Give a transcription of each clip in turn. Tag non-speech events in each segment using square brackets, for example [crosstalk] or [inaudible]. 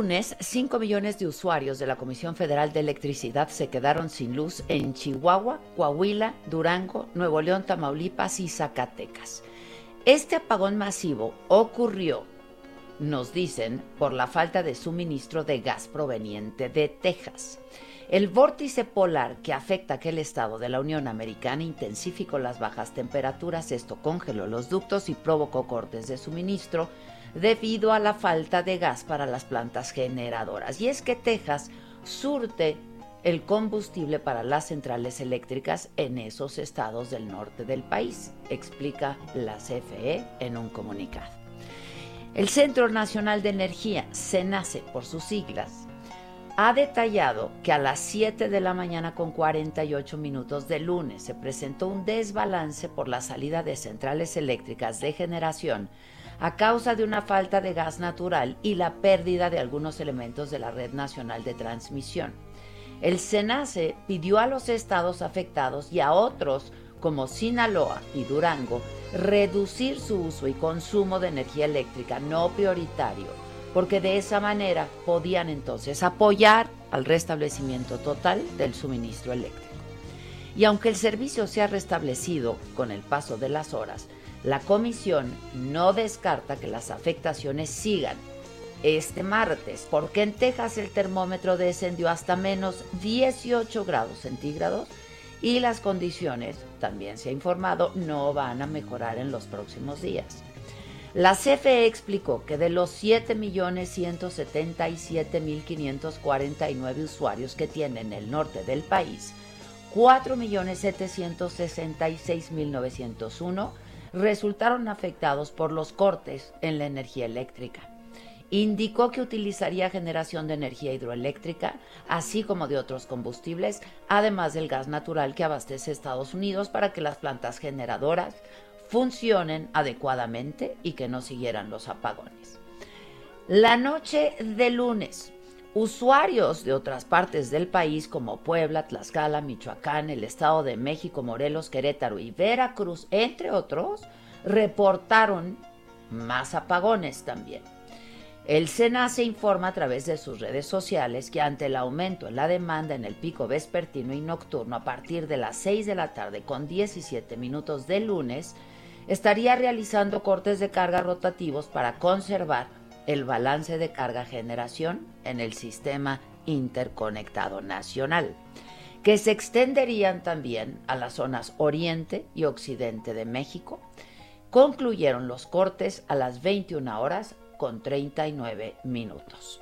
Lunes, 5 millones de usuarios de la Comisión Federal de Electricidad se quedaron sin luz en Chihuahua, Coahuila, Durango, Nuevo León, Tamaulipas y Zacatecas. Este apagón masivo ocurrió, nos dicen, por la falta de suministro de gas proveniente de Texas. El vórtice polar que afecta aquel estado de la Unión Americana intensificó las bajas temperaturas, esto congeló los ductos y provocó cortes de suministro, debido a la falta de gas para las plantas generadoras. Y es que Texas surte el combustible para las centrales eléctricas en esos estados del norte del país, explica la CFE en un comunicado. El Centro Nacional de Energía, CENACE por sus siglas, ha detallado que a las 7 de la mañana con 48 minutos de lunes se presentó un desbalance por la salida de centrales eléctricas de generación a causa de una falta de gas natural y la pérdida de algunos elementos de la red nacional de transmisión. El SENACE pidió a los estados afectados y a otros como Sinaloa y Durango reducir su uso y consumo de energía eléctrica no prioritario, porque de esa manera podían entonces apoyar al restablecimiento total del suministro eléctrico. Y aunque el servicio se ha restablecido con el paso de las horas, la comisión no descarta que las afectaciones sigan este martes, porque en Texas el termómetro descendió hasta menos 18 grados centígrados y las condiciones, también se ha informado, no van a mejorar en los próximos días. La CFE explicó que de los 7.177.549 usuarios que tienen el norte del país, 4.766.901 resultaron afectados por los cortes en la energía eléctrica. Indicó que utilizaría generación de energía hidroeléctrica, así como de otros combustibles, además del gas natural que abastece Estados Unidos para que las plantas generadoras funcionen adecuadamente y que no siguieran los apagones. La noche de lunes, Usuarios de otras partes del país como Puebla, Tlaxcala, Michoacán, el Estado de México, Morelos, Querétaro y Veracruz, entre otros, reportaron más apagones también. El SENA se informa a través de sus redes sociales que ante el aumento en la demanda en el pico vespertino y nocturno a partir de las 6 de la tarde con 17 minutos de lunes, estaría realizando cortes de carga rotativos para conservar el balance de carga generación en el sistema interconectado nacional, que se extenderían también a las zonas oriente y occidente de México. Concluyeron los cortes a las 21 horas con 39 minutos.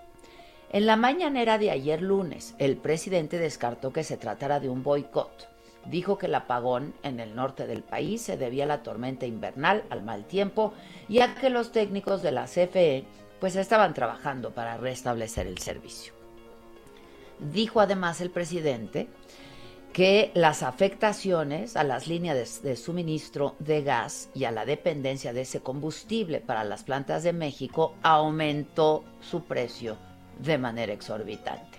En la mañanera de ayer lunes, el presidente descartó que se tratara de un boicot. Dijo que el apagón en el norte del país se debía a la tormenta invernal, al mal tiempo y a que los técnicos de la CFE pues estaban trabajando para restablecer el servicio. Dijo además el presidente que las afectaciones a las líneas de, suministro de gas y a la dependencia de ese combustible para las plantas de México aumentó su precio de manera exorbitante.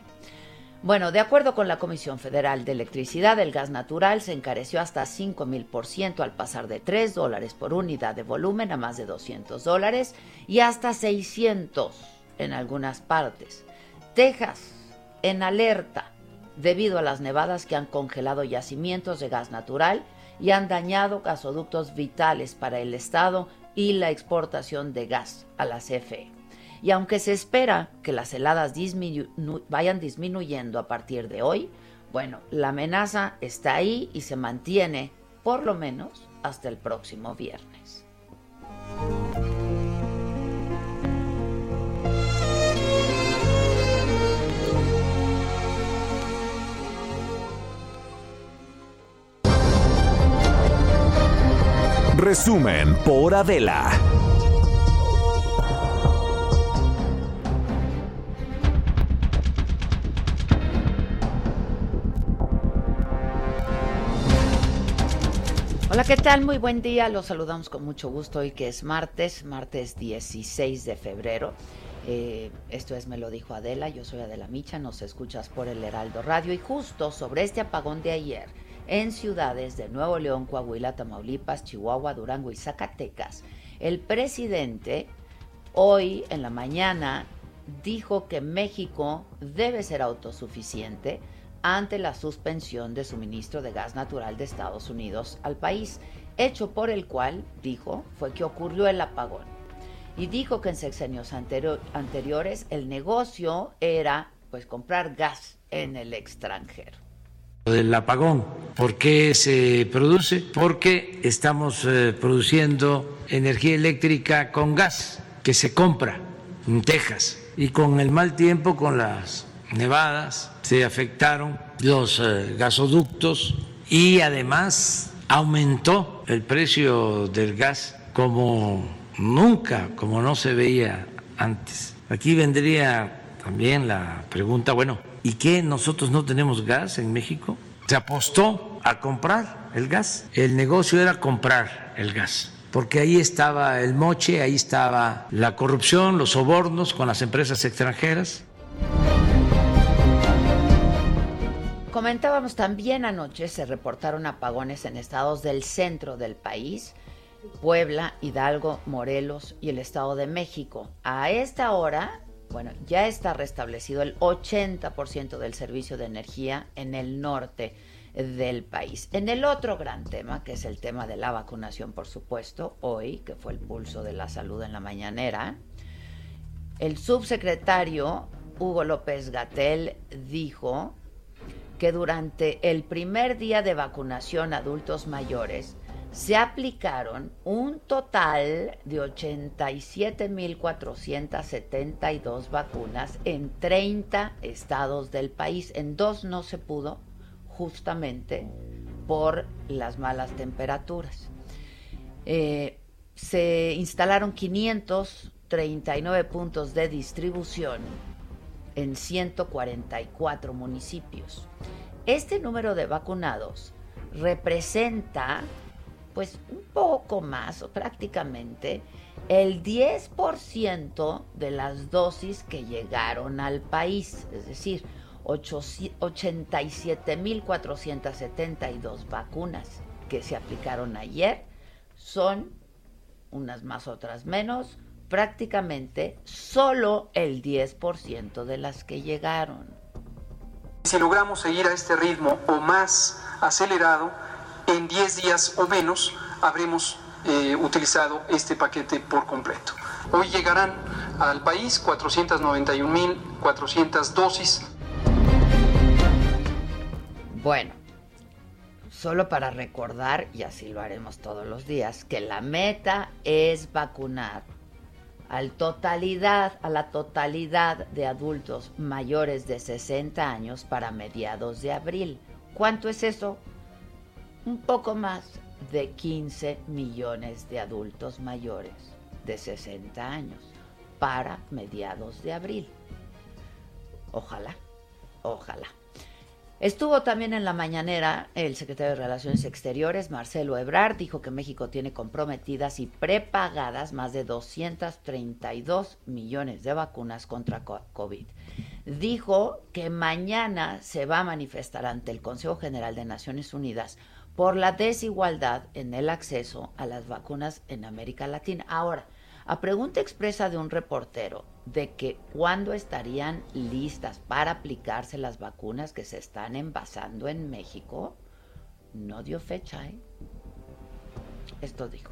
Bueno, de acuerdo con la Comisión Federal de Electricidad, el gas natural se encareció hasta 5 mil por ciento al pasar de 3 dólares por unidad de volumen a más de 200 dólares y hasta 600 en algunas partes. Texas, en alerta, debido a las nevadas que han congelado yacimientos de gas natural y han dañado gasoductos vitales para el Estado y la exportación de gas a la CFE. Y aunque se espera que las heladas vayan disminuyendo a partir de hoy, bueno, la amenaza está ahí y se mantiene por lo menos hasta el próximo viernes. Resumen por Adela. Hola, ¿qué tal? Muy buen día. Los saludamos con mucho gusto hoy que es martes, martes 16 de febrero. Eh, esto es Me lo dijo Adela, yo soy Adela Micha, nos escuchas por el Heraldo Radio y justo sobre este apagón de ayer en ciudades de Nuevo León, Coahuila, Tamaulipas, Chihuahua, Durango y Zacatecas, el presidente hoy en la mañana dijo que México debe ser autosuficiente ante la suspensión de suministro de gas natural de Estados Unidos al país, hecho por el cual, dijo, fue que ocurrió el apagón. Y dijo que en sexenios anteriores el negocio era pues comprar gas en el extranjero. Del apagón, ¿por qué se produce? Porque estamos eh, produciendo energía eléctrica con gas que se compra en Texas y con el mal tiempo, con las nevadas, se afectaron los eh, gasoductos y además aumentó el precio del gas como nunca, como no se veía antes. Aquí vendría también la pregunta, bueno, ¿y qué nosotros no tenemos gas en México? Se apostó a comprar el gas. El negocio era comprar el gas porque ahí estaba el moche, ahí estaba la corrupción, los sobornos con las empresas extranjeras. Comentábamos también anoche, se reportaron apagones en estados del centro del país, Puebla, Hidalgo, Morelos y el Estado de México. A esta hora, bueno, ya está restablecido el 80% del servicio de energía en el norte del país. En el otro gran tema, que es el tema de la vacunación, por supuesto, hoy, que fue el pulso de la salud en la mañanera, el subsecretario Hugo López Gatel dijo que durante el primer día de vacunación a adultos mayores se aplicaron un total de 87.472 vacunas en 30 estados del país. En dos no se pudo justamente por las malas temperaturas. Eh, se instalaron 539 puntos de distribución en 144 municipios. Este número de vacunados representa pues un poco más prácticamente el 10% de las dosis que llegaron al país, es decir, 87.472 vacunas que se aplicaron ayer son unas más otras menos, prácticamente solo el 10% de las que llegaron. Si logramos seguir a este ritmo o más acelerado, en 10 días o menos habremos eh, utilizado este paquete por completo. Hoy llegarán al país 491.400 dosis. Bueno, solo para recordar, y así lo haremos todos los días, que la meta es vacunar al totalidad, a la totalidad de adultos mayores de 60 años para mediados de abril. ¿Cuánto es eso? Un poco más de 15 millones de adultos mayores de 60 años para mediados de abril. Ojalá, ojalá. Estuvo también en la mañanera el secretario de Relaciones Exteriores, Marcelo Ebrard, dijo que México tiene comprometidas y prepagadas más de 232 millones de vacunas contra COVID. dijo que mañana se va a manifestar ante el Consejo General de Naciones Unidas por la desigualdad en el acceso a las vacunas en América Latina. Ahora, a pregunta expresa de un reportero de que cuándo estarían listas para aplicarse las vacunas que se están envasando en México, no dio fecha. ¿eh? Esto dijo.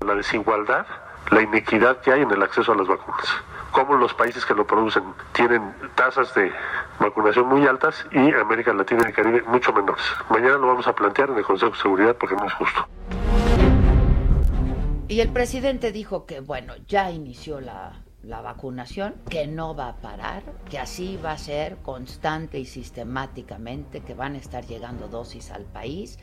La desigualdad, la inequidad que hay en el acceso a las vacunas. Cómo los países que lo producen tienen tasas de vacunación muy altas y América Latina y el Caribe mucho menores. Mañana lo vamos a plantear en el Consejo de Seguridad porque no es justo. Y el presidente dijo que, bueno, ya inició la, la vacunación, que no va a parar, que así va a ser constante y sistemáticamente, que van a estar llegando dosis al país,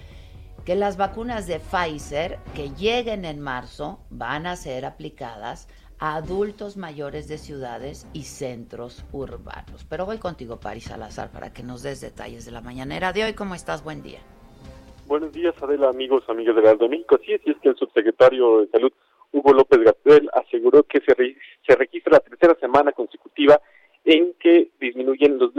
que las vacunas de Pfizer que lleguen en marzo van a ser aplicadas a adultos mayores de ciudades y centros urbanos. Pero voy contigo, Paris Salazar, para que nos des detalles de la mañanera de hoy. ¿Cómo estás? Buen día. Buenos días, Adela, amigos, amigas de Aldo México. Sí, es que el subsecretario de Salud, Hugo López Gatel, aseguró que se, registra la tercera semana consecutiva en que disminuyen los,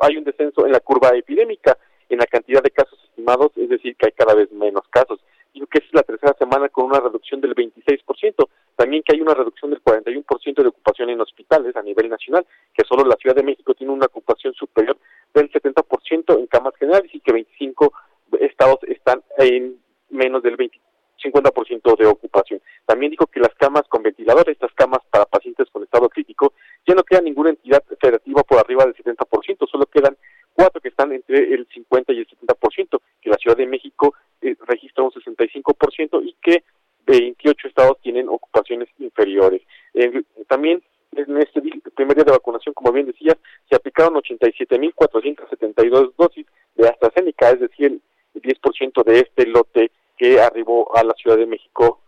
hay un descenso en la curva epidémica, en la cantidad de casos estimados, es decir, que hay cada vez menos casos. Dijo que es la tercera semana con una reducción del 26%, también que hay una reducción del 41% de ocupación en hospitales a nivel nacional, que solo la Ciudad de México tiene una ocupación superior del 70% en camas generales y que 25 estados están en menos del 20, 50% de ocupación. También dijo que las camas con ventiladores, estas camas para pacientes con estado crítico, ya no queda ninguna entidad federativa por arriba del 70%, solo quedan cuatro que están entre el 50 y el 70%, que la Ciudad de México eh, registra un 65% y que 28 estados tienen ocupaciones inferiores. también en este primer día de vacunación, como bien decías, se aplicaron 87.472 dosis de AstraZeneca, es decir, 10% de este lote que arribó a la Ciudad de México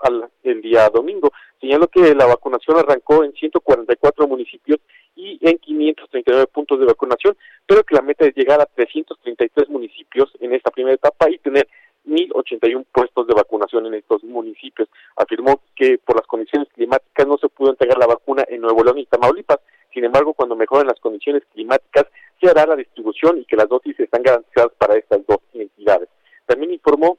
el día domingo. Señaló que la vacunación arrancó en 144 municipios y en 539 puntos de vacunación, pero que la meta es llegar a 333 municipios en esta primera etapa y tener 1.081 puestos de vacunación en estos municipios. Afirmó que por las condiciones climáticas no se pudo entregar la vacuna en Nuevo León y Tamaulipas. Sin embargo, cuando mejoren las condiciones climáticas, hará la distribución y que las dosis están garantizadas para estas dos entidades. También informó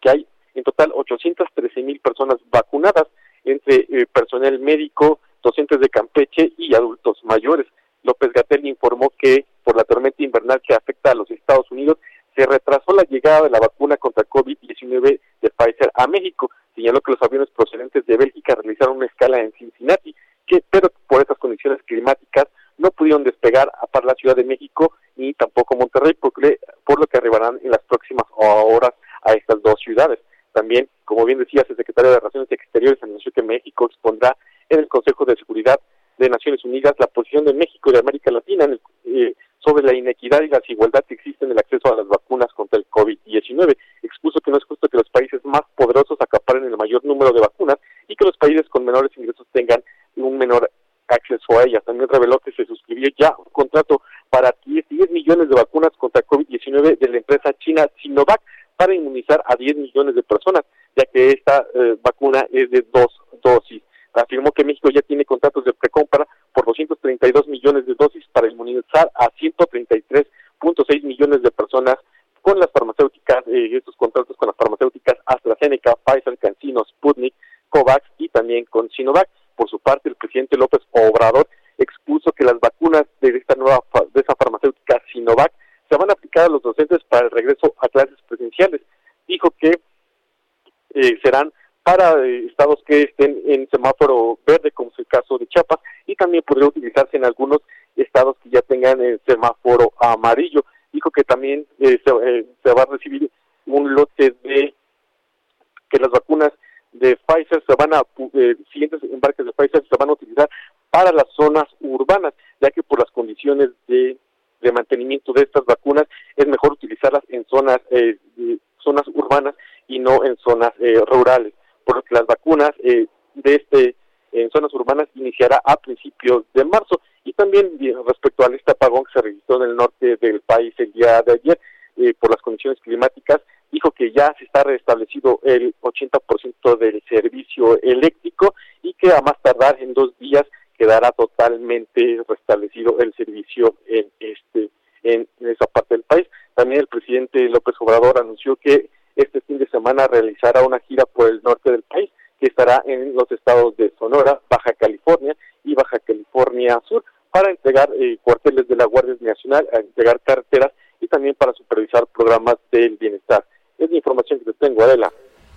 que hay en total 813 mil personas vacunadas entre eh, personal médico, docentes de Campeche y adultos mayores. López Gatel informó que por la tormenta invernal que afecta a los Estados Unidos se retrasó la llegada de la vacuna contra COVID-19 de Pfizer a México. Señaló que los aviones procedentes de Bélgica realizaron una escala en Cincinnati, que pero por estas condiciones climáticas no pudieron despegar a la Ciudad de México ni tampoco Monterrey, por lo que arribarán en las próximas horas a estas dos ciudades. También, como bien decía el secretario de Relaciones Exteriores anunció que México expondrá en el Consejo de Seguridad de Naciones Unidas la posición de México y de América Latina eh, sobre la inequidad y la desigualdad que existe en el acceso a las vacunas contra el COVID-19. Expuso que no es justo que los países más poderosos acaparen el mayor número de vacunas y que los países con menores ingresos tengan un menor acceso a ellas. También reveló que se suscribió ya un contrato para 10, 10 millones de vacunas contra COVID-19 de la empresa china Sinovac para inmunizar a 10 millones de personas, ya que esta eh, vacuna es de dos dosis. Afirmó que México ya tiene contratos de precompra por 232 millones de dosis para inmunizar a 133.6 millones de personas con las farmacéuticas, eh, estos contratos con las farmacéuticas AstraZeneca, Pfizer, CanSino, Sputnik, COVAX y también con Sinovac. Por su parte, el presidente López Obrador expuso que las vacunas de esta nueva de esa farmacéutica Sinovac se van a aplicar a los docentes para el regreso a clases presenciales. Dijo que eh, serán para eh, estados que estén en semáforo verde, como es el caso de Chiapas, y también podría utilizarse en algunos estados que ya tengan el semáforo amarillo. Dijo que también eh, se, va a recibir un lote de que las vacunas de Pfizer se van a, eh, siguientes embarques de Pfizer se van a utilizar para las zonas urbanas, ya que por las condiciones de, de mantenimiento de estas vacunas es mejor utilizarlas en zonas, eh, zonas urbanas y no en zonas eh, rurales, por lo que las vacunas de este en zonas urbanas iniciará a principios de marzo. Y también respecto a este apagón que se registró en el norte del país el día de ayer por las condiciones climáticas dijo que ya se está restablecido el 80% del servicio eléctrico y que a más tardar en dos días quedará totalmente restablecido el servicio en este en esa parte del país. También el presidente López Obrador anunció que este fin de semana realizará una gira por el norte del país, que estará en los estados de Sonora, Baja California y Baja California Sur, para entregar eh, cuarteles de la Guardia Nacional, entregar carreteras y también para supervisar programas del bienestar. Es la información que te tengo, Adela.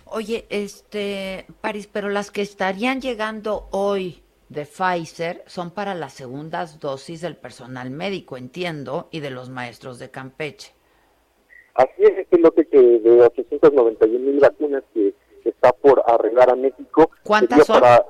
Oye, este, París, pero las que estarían llegando hoy de Pfizer son para las segundas dosis del personal médico, entiendo, y de los maestros de Campeche. Así es, este lote que de 891 mil vacunas que está por arreglar a México. ¿Cuántas son? Para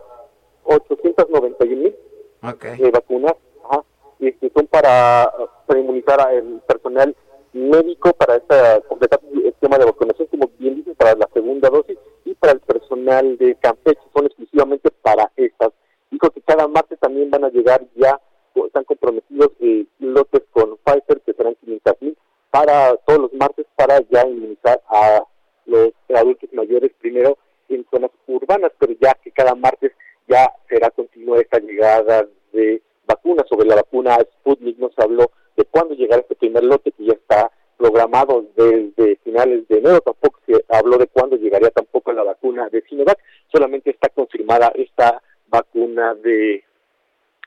891 mil okay. vacunas, ajá, y que son para, para inmunizar al personal médico para esta completar el esquema de vacunación, como bien dicen, para la segunda dosis y para el personal de Campeche, son exclusivamente para estas. Dijo que cada martes también van a llegar ya, están comprometidos eh, lotes con Pfizer, que serán 500 mil, para todos los martes, para ya inmunizar a los adultos mayores primero en zonas urbanas, pero ya que cada martes ya será continua esta llegada de vacunas. Sobre la vacuna Sputnik nos habló de cuándo llegará este primer lote que ya está programado desde finales de enero, tampoco se habló de cuándo llegaría tampoco la vacuna de Sinovac, solamente está confirmada esta vacuna de,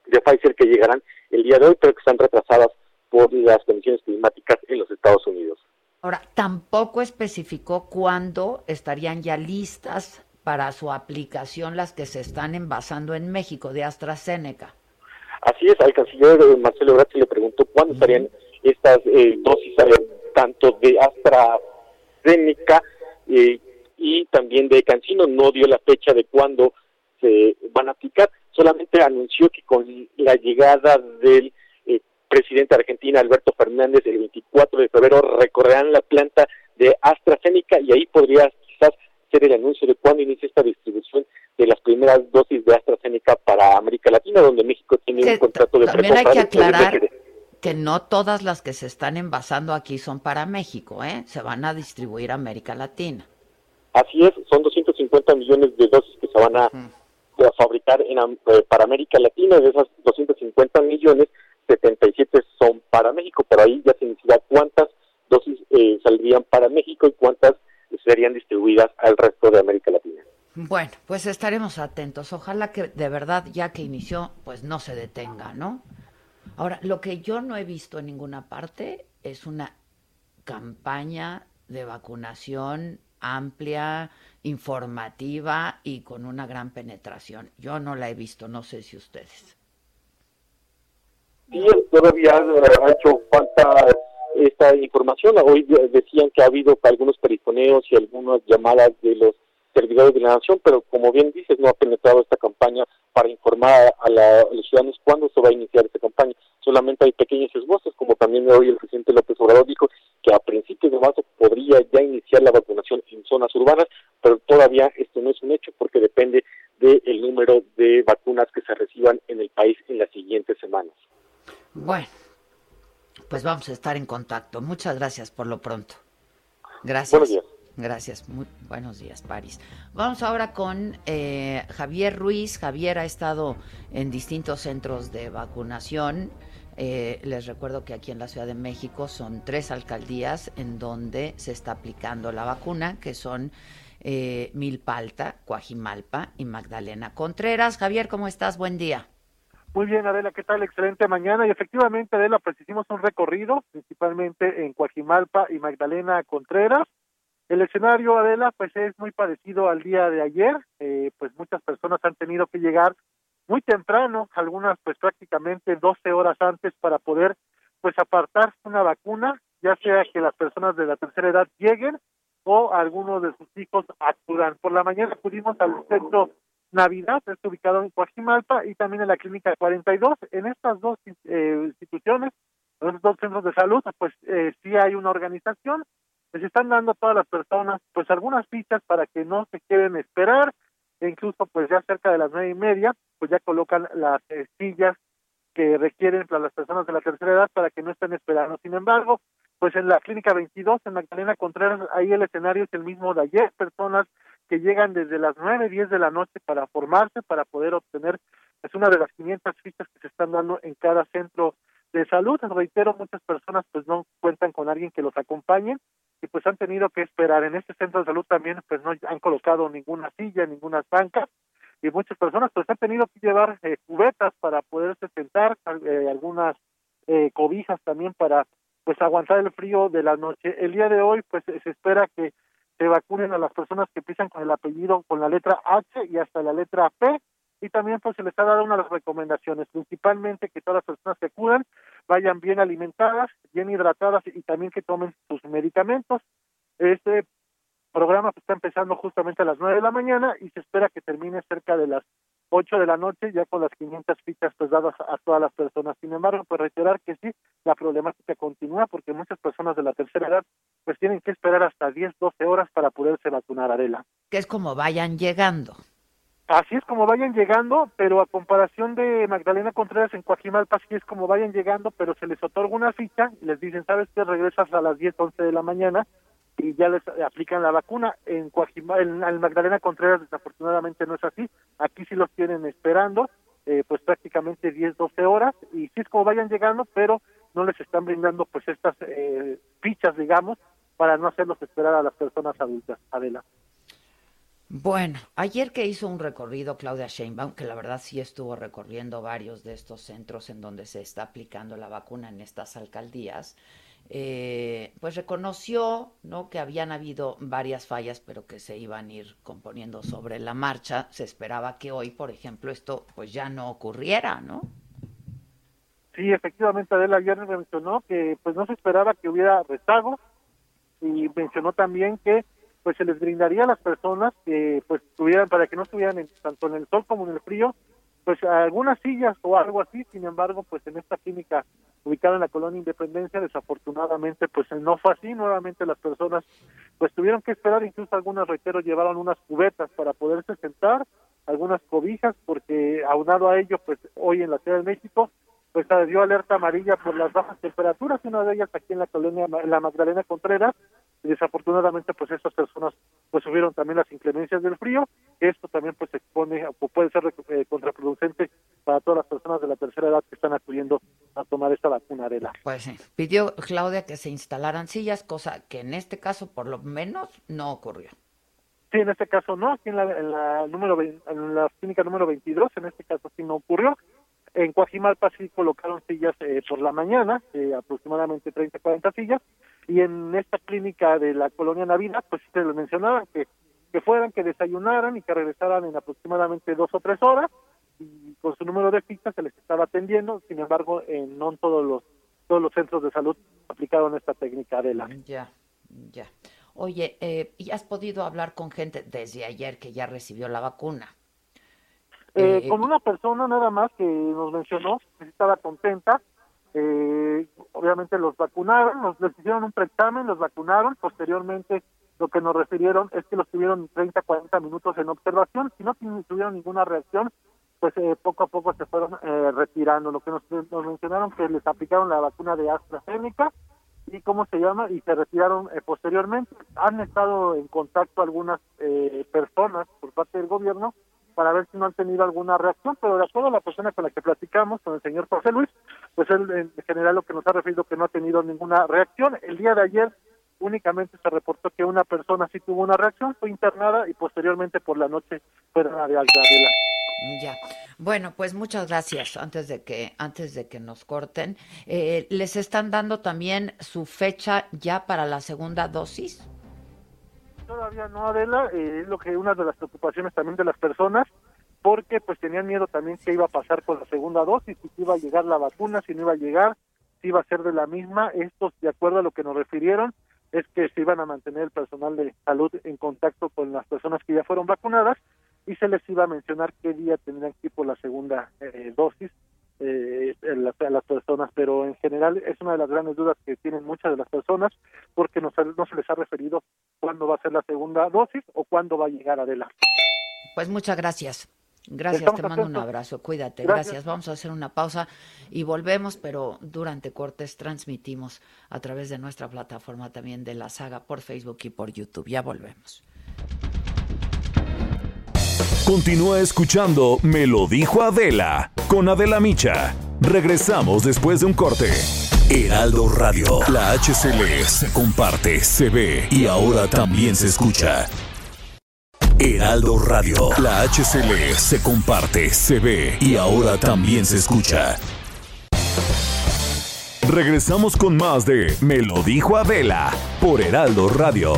de Pfizer que llegarán el día de hoy, pero que están retrasadas por las condiciones climáticas en los Estados Unidos. Ahora, tampoco especificó cuándo estarían ya listas para su aplicación las que se están envasando en México de AstraZeneca. Así es, al canciller Marcelo Ebrard se le preguntó cuándo estarían estas eh, dosis eh, tanto de AstraZeneca eh, y también de Cancino. No dio la fecha de cuándo se van a aplicar, solamente anunció que con la llegada del presidente de Argentina, Alberto Fernández, el 24 de febrero recorrerán la planta de AstraZeneca y ahí podría quizás ser el anuncio de cuándo inicia esta distribución de las primeras dosis de AstraZeneca para América Latina, donde México tiene un contrato de También hay que aclarar que no todas las que se están envasando aquí son para México, ¿eh? Se van a distribuir a América Latina. Así es, son 250 millones de dosis que se van a, fabricar en, eh, para América Latina, de esas 250 millones, 77 son para México, pero ahí ya se decidirá cuántas dosis eh, saldrían para México y cuántas serían distribuidas al resto de América Latina. Bueno, pues estaremos atentos. Ojalá que de verdad, ya que inició, pues no se detenga, ¿no? Ahora, lo que yo no he visto en ninguna parte es una campaña de vacunación amplia, informativa y con una gran penetración. Yo no la he visto, no sé si ustedes. Sí, todavía ha hecho falta esta información. Hoy decían que ha habido algunos perifoneos y algunas llamadas de los servidores de la nación, pero como bien dices, no ha penetrado esta campaña para informar a, los ciudadanos cuándo se va a iniciar esta campaña. Solamente hay pequeños esbozos, como también hoy el presidente López Obrador dijo que a principios de marzo podría ya iniciar la vacunación en zonas urbanas, pero todavía esto no es un hecho porque depende del número de vacunas que se reciban en el país en las siguientes semanas. Bueno, pues vamos a estar en contacto. Muchas gracias por lo pronto. Gracias. Buenos días. Gracias. Muy buenos días, París. Vamos ahora con eh, Javier Ruiz. Javier ha estado en distintos centros de vacunación. Eh, les recuerdo que aquí en la Ciudad de México son tres alcaldías en donde se está aplicando la vacuna, que son eh, Milpalta, Coajimalpa y Magdalena Contreras. Javier, ¿cómo estás? Buen día. Muy bien, Adela, ¿qué tal? Excelente mañana. Y efectivamente, Adela, pues hicimos un recorrido, principalmente en Coajimalpa y Magdalena Contreras. El escenario, Adela, pues es muy parecido al día de ayer. Eh, pues muchas personas han tenido que llegar muy temprano, algunas pues prácticamente 12 horas antes para poder pues apartar una vacuna, ya sea que las personas de la tercera edad lleguen o algunos de sus hijos acudan. Por la mañana acudimos al centro Navidad, está ubicado en Coajimalpa y también en la Clínica 42. En estas dos eh, instituciones, en estos dos centros de salud, pues eh, sí hay una organización. Les están dando a todas las personas pues algunas fichas para que no se queden esperar e incluso pues ya cerca de las nueve y media pues ya colocan las sillas que requieren para las personas de la tercera edad para que no estén esperando. Sin embargo, pues en la clínica 22 en Magdalena Contreras ahí el escenario es el mismo de ayer, personas que llegan desde las nueve, diez de la noche para formarse, para poder obtener es una de las 500 fichas que se están dando en cada centro de salud. Reitero, muchas personas pues no cuentan con alguien que los acompañe y pues han tenido que esperar. En este centro de salud también pues no han colocado ninguna silla, ninguna banca y muchas personas pues han tenido que llevar eh, cubetas para poderse sentar, eh, algunas eh, cobijas también para pues aguantar el frío de la noche. El día de hoy pues se espera que se vacunen a las personas que empiezan con el apellido con la letra H y hasta la letra P y también pues se les ha dado una de las recomendaciones, principalmente que todas las personas que acudan vayan bien alimentadas, bien hidratadas y también que tomen sus medicamentos. Este programa pues, está empezando justamente a las nueve de la mañana y se espera que termine cerca de las ocho de la noche ya con las 500 fichas pues dadas a todas las personas. Sin embargo, pues reiterar que sí, la problemática continúa porque muchas personas de la tercera edad pues tienen que esperar hasta 10, 12 horas para poderse vacunar, Arela. Que es como vayan llegando. Así es como vayan llegando, pero a comparación de Magdalena Contreras en Coajimalpa, así es como vayan llegando, pero se les otorga una ficha y les dicen, ¿sabes qué? Regresas a las 10, 11 de la mañana y ya les aplican la vacuna. En Coajimalpa, en, Magdalena Contreras desafortunadamente no es así, aquí sí los tienen esperando, eh, pues prácticamente 10, 12 horas y sí es como vayan llegando, pero no les están brindando pues estas eh, fichas, digamos, para no hacerlos esperar a las personas adultas. Adela. Bueno, ayer que hizo un recorrido Claudia Sheinbaum, que la verdad sí estuvo recorriendo varios de estos centros en donde se está aplicando la vacuna en estas alcaldías, eh, pues reconoció ¿no? que habían habido varias fallas, pero que se iban a ir componiendo sobre la marcha. Se esperaba que hoy, por ejemplo, esto pues ya no ocurriera, ¿no? Sí, efectivamente, Adela ayer mencionó que pues no se esperaba que hubiera rezago y mencionó también que pues se les brindaría a las personas que pues tuvieran para que no estuvieran tanto en el sol como en el frío pues algunas sillas o algo así. Sin embargo pues en esta clínica ubicada en la colonia Independencia desafortunadamente pues no fue así. Nuevamente las personas pues tuvieron que esperar. Incluso algunas reiteros llevaron unas cubetas para poderse sentar algunas cobijas porque aunado a ello pues hoy en la Ciudad de México pues dio alerta amarilla por las bajas temperaturas. Una de ellas aquí en la colonia la Magdalena Contreras y desafortunadamente pues estas personas pues subieron también las inclemencias del frío. Esto también pues expone o puede ser eh, contraproducente para todas las personas de la tercera edad que están acudiendo a tomar esta vacuna arela pues sí. Pidió Claudia que se instalaran sillas cosa que en este caso por lo menos no ocurrió. Sí en este caso no. Aquí en la, número en la clínica número 22 en este caso sí no ocurrió en Coajimalpa sí colocaron sillas eh, por la mañana, eh, aproximadamente 30, 40 sillas, y en esta clínica de la colonia Navidad, pues se lo mencionaban, que, que fueran, que desayunaran y que regresaran en aproximadamente dos o tres horas, y con su número de fichas se les estaba atendiendo, sin embargo, en no todos los todos los centros de salud aplicaron esta técnica de la... Ya, ya. Oye, eh, ¿y has podido hablar con gente desde ayer que ya recibió la vacuna? Eh, con una persona nada más que nos mencionó que estaba contenta, eh, obviamente los vacunaron, nos les hicieron un preexamen, los vacunaron, posteriormente lo que nos refirieron es que los tuvieron 30, 40 minutos en observación, si no tuvieron ninguna reacción, pues eh, poco a poco se fueron eh, retirando. Lo que nos, nos, mencionaron que les aplicaron la vacuna de AstraZeneca y cómo se llama y se retiraron eh, posteriormente. Han estado en contacto algunas personas por parte del gobierno para ver si no han tenido alguna reacción, pero de acuerdo a la persona con la que platicamos, con el señor José Luis, pues él en general lo que nos ha referido que no ha tenido ninguna reacción. El día de ayer únicamente se reportó que una persona sí tuvo una reacción, fue internada y posteriormente por la noche fue de alta. Ya. Bueno, pues muchas gracias. Antes de que antes de que nos corten, eh, les están dando también su fecha ya para la segunda dosis. Todavía no, Adela, eh, es lo que una de las preocupaciones también de las personas, porque pues tenían miedo también qué iba a pasar con la segunda dosis, si iba a llegar la vacuna, si no iba a llegar, si iba a ser de la misma. Estos, de acuerdo a lo que nos refirieron, es que se iban a mantener el personal de salud en contacto con las personas que ya fueron vacunadas y se les iba a mencionar qué día tendrían que ir por la segunda eh, dosis eh, a las personas, pero en general es una de las grandes dudas que tienen muchas de las personas porque no, no se les ha referido cuándo va a ser la segunda dosis o cuándo va a llegar Adela. Pues muchas gracias. Gracias, te mando un abrazo, cuídate, gracias. Vamos a hacer una pausa y volvemos, pero durante cortes transmitimos a través de nuestra plataforma también de la saga por Facebook y por YouTube. Ya volvemos. Continúa escuchando Me lo dijo Adela con Adela Micha. Regresamos después de un corte. Heraldo Radio, la HCL se comparte, se ve y ahora también se escucha. Heraldo Radio, la HCL se comparte, se ve y ahora también se escucha. Regresamos con más de Me lo dijo Adela por Heraldo Radio.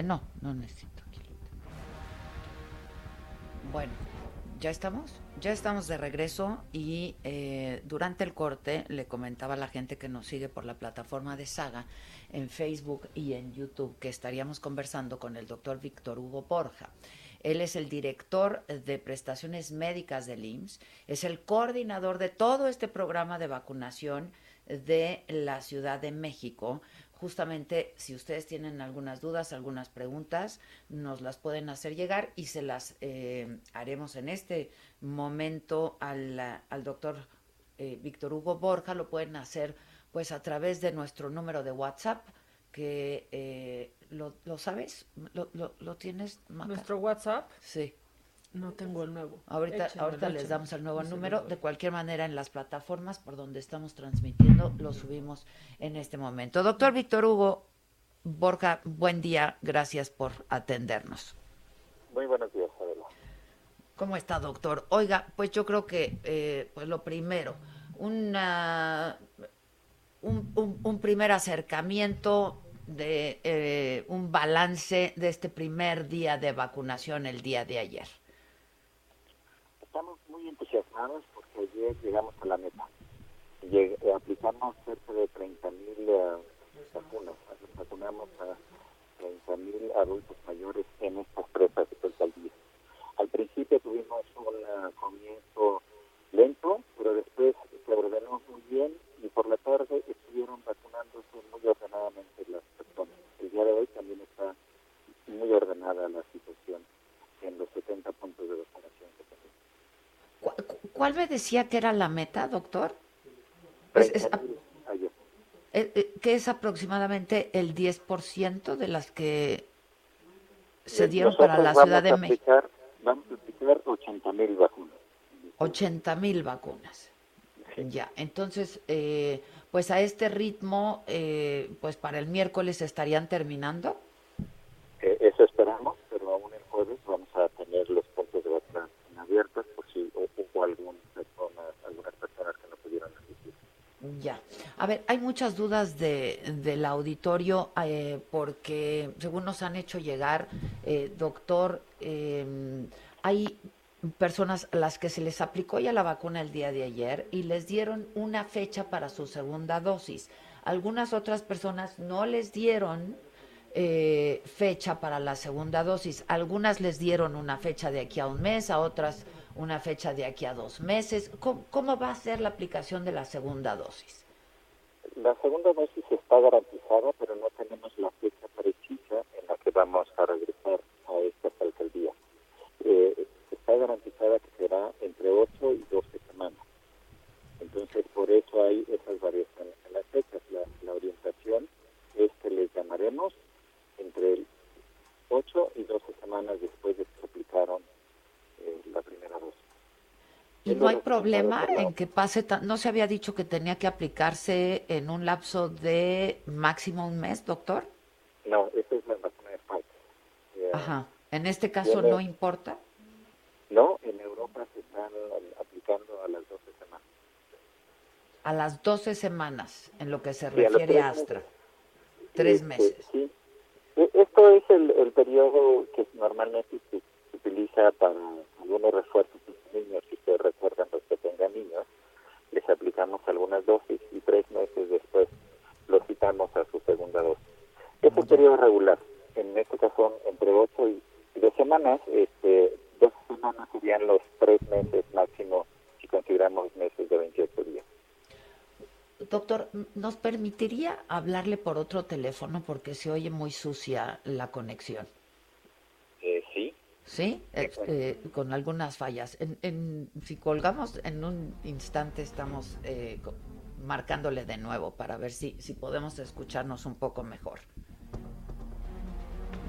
No, no necesito. aquí. Bueno, ¿ya estamos? Ya estamos de regreso y eh, durante el corte le comentaba a la gente que nos sigue por la plataforma de Saga en Facebook y en YouTube que estaríamos conversando con el doctor Víctor Hugo Borja. Él es el director de prestaciones médicas del IMSS, es el coordinador de todo este programa de vacunación de la Ciudad de México. Justamente, si ustedes tienen algunas dudas, algunas preguntas, nos las pueden hacer llegar y se las eh, haremos en este momento al, al doctor eh, Víctor Hugo Borja. Lo pueden hacer pues a través de nuestro número de WhatsApp, que eh, ¿lo, ¿lo sabes? ¿Lo, lo, lo tienes, Maca? Nuestro WhatsApp, Sí. No tengo el nuevo. Ahorita, ahorita les damos el nuevo número. De cualquier manera, en las plataformas por donde estamos transmitiendo, lo subimos en este momento. Doctor Víctor Hugo Borja, buen día. Gracias por atendernos. Muy buenos días, Adela. ¿Cómo está, doctor? Oiga, pues yo creo que, eh, pues lo primero, una, un, un- un primer acercamiento de eh, un balance de este primer día de vacunación el día de ayer. Entusiasmados porque ayer llegamos a la meta. Lleg- eh, aplicamos cerca de 30.000 vacunas. Vacunamos a 30.000 adultos mayores en estas tres alcaldías. Al principio tuvimos un eh, comienzo lento, pero después se ordenó muy bien y por la tarde estuvieron vacunándose muy ordenadamente las personas. El día de hoy también está muy ordenada la situación en los 70 puntos de vacunación que tenemos. ¿Cu- cu- ¿Cuál me decía que era la meta, doctor? Es- es 30.000 ayer. Eh, eh, que es aproximadamente el 10% de las que se dieron para la Nosotros Ciudad de México. Vamos a aplicar 80 mil vacunas. 80 mil vacunas. Ya, entonces, eh, pues a este ritmo, eh, pues para el miércoles estarían terminando. Eh, eso esperamos, pero aún el jueves vamos a tener los puntos de vacunación abiertos por si algún algunas personas que no pudieron asistir. Ya. A ver, hay muchas dudas de, del auditorio eh, porque, según nos han hecho llegar, eh, doctor, eh, hay personas a las que se les aplicó ya la vacuna el día de ayer y les dieron una fecha para su segunda dosis. Algunas otras personas no les dieron eh, fecha para la segunda dosis. Algunas les dieron una fecha de aquí a un mes, a otras una fecha de aquí a dos meses. ¿Cómo, cómo va a ser la aplicación de la segunda dosis? La segunda dosis está garantizada, pero no tenemos la fecha precisa en la que vamos a regresar a estas alcaldías. Eh, está garantizada que será entre 8 y 12 semanas. Entonces, por eso hay esas variaciones en las fechas. La, la orientación es que les llamaremos entre el 8 y 12 semanas después de que se aplicaron eh, la primera dosis. Y Es no hay lo problema en que pase, tan- no se había dicho que tenía que aplicarse en un lapso de máximo un mes, doctor. No, esa es la vacuna de Pfizer. Ajá. En este caso no importa. No, en Europa se están aplicando a las 12 semanas. A las 12 semanas, en lo que se Sí, a los refiere a Astra. meses. Tres Este, meses. Sí. E- Esto es el, el periodo que normalmente se, se utiliza para algunos refuerzos en los niños. Si ustedes recuerdan, los que tengan niños, les aplicamos algunas dosis y tres meses después los citamos a su segunda dosis. Es el periodo regular. En este caso son entre 8 y y dos semanas. Este, dos semanas serían los tres meses máximo si consideramos meses de 28 días. Doctor, ¿nos permitiría hablarle por otro teléfono porque se oye muy sucia la conexión? ¿sí? Eh, con algunas fallas. En, si colgamos, en un instante estamos eh, marcándole de nuevo para ver si, si podemos escucharnos un poco mejor.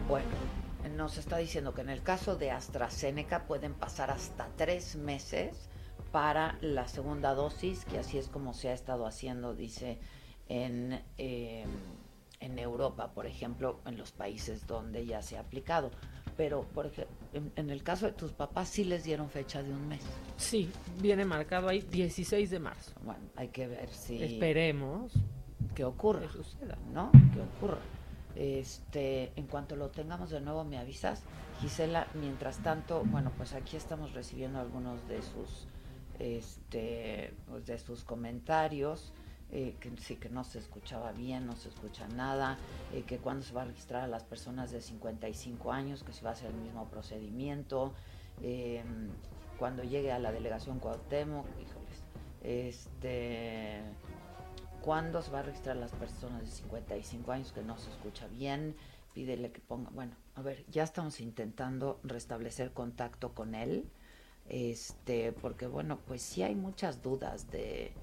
Bueno, nos está diciendo que en el caso de AstraZeneca pueden pasar hasta tres meses para la segunda dosis, que así es como se ha estado haciendo, dice, en, em, en Europa, por ejemplo, en los países donde ya se ha aplicado. Pero, por ejemplo, en, el caso de tus papás, sí les dieron fecha de un mes. Sí, viene marcado ahí 16 de marzo. Bueno, hay que ver si... Esperemos. Que ocurra, suceda, ¿no? Que ocurra. Este, en cuanto lo tengamos de nuevo, me avisas. Gisela, mientras tanto, bueno, pues aquí estamos recibiendo algunos de sus este, pues de sus comentarios, eh, que sí que no se escuchaba bien, no se escucha nada, eh, que cuando se va a registrar a las personas de 55 años, que se va a hacer el mismo procedimiento, em, cuando llegue a la delegación Cuauhtémoc, híjoles, este, cuando se va a registrar a las personas de 55 años, que no se escucha bien, pídele que ponga, bueno, a ver, ya estamos intentando restablecer contacto con él este, porque bueno, pues sí hay muchas dudas de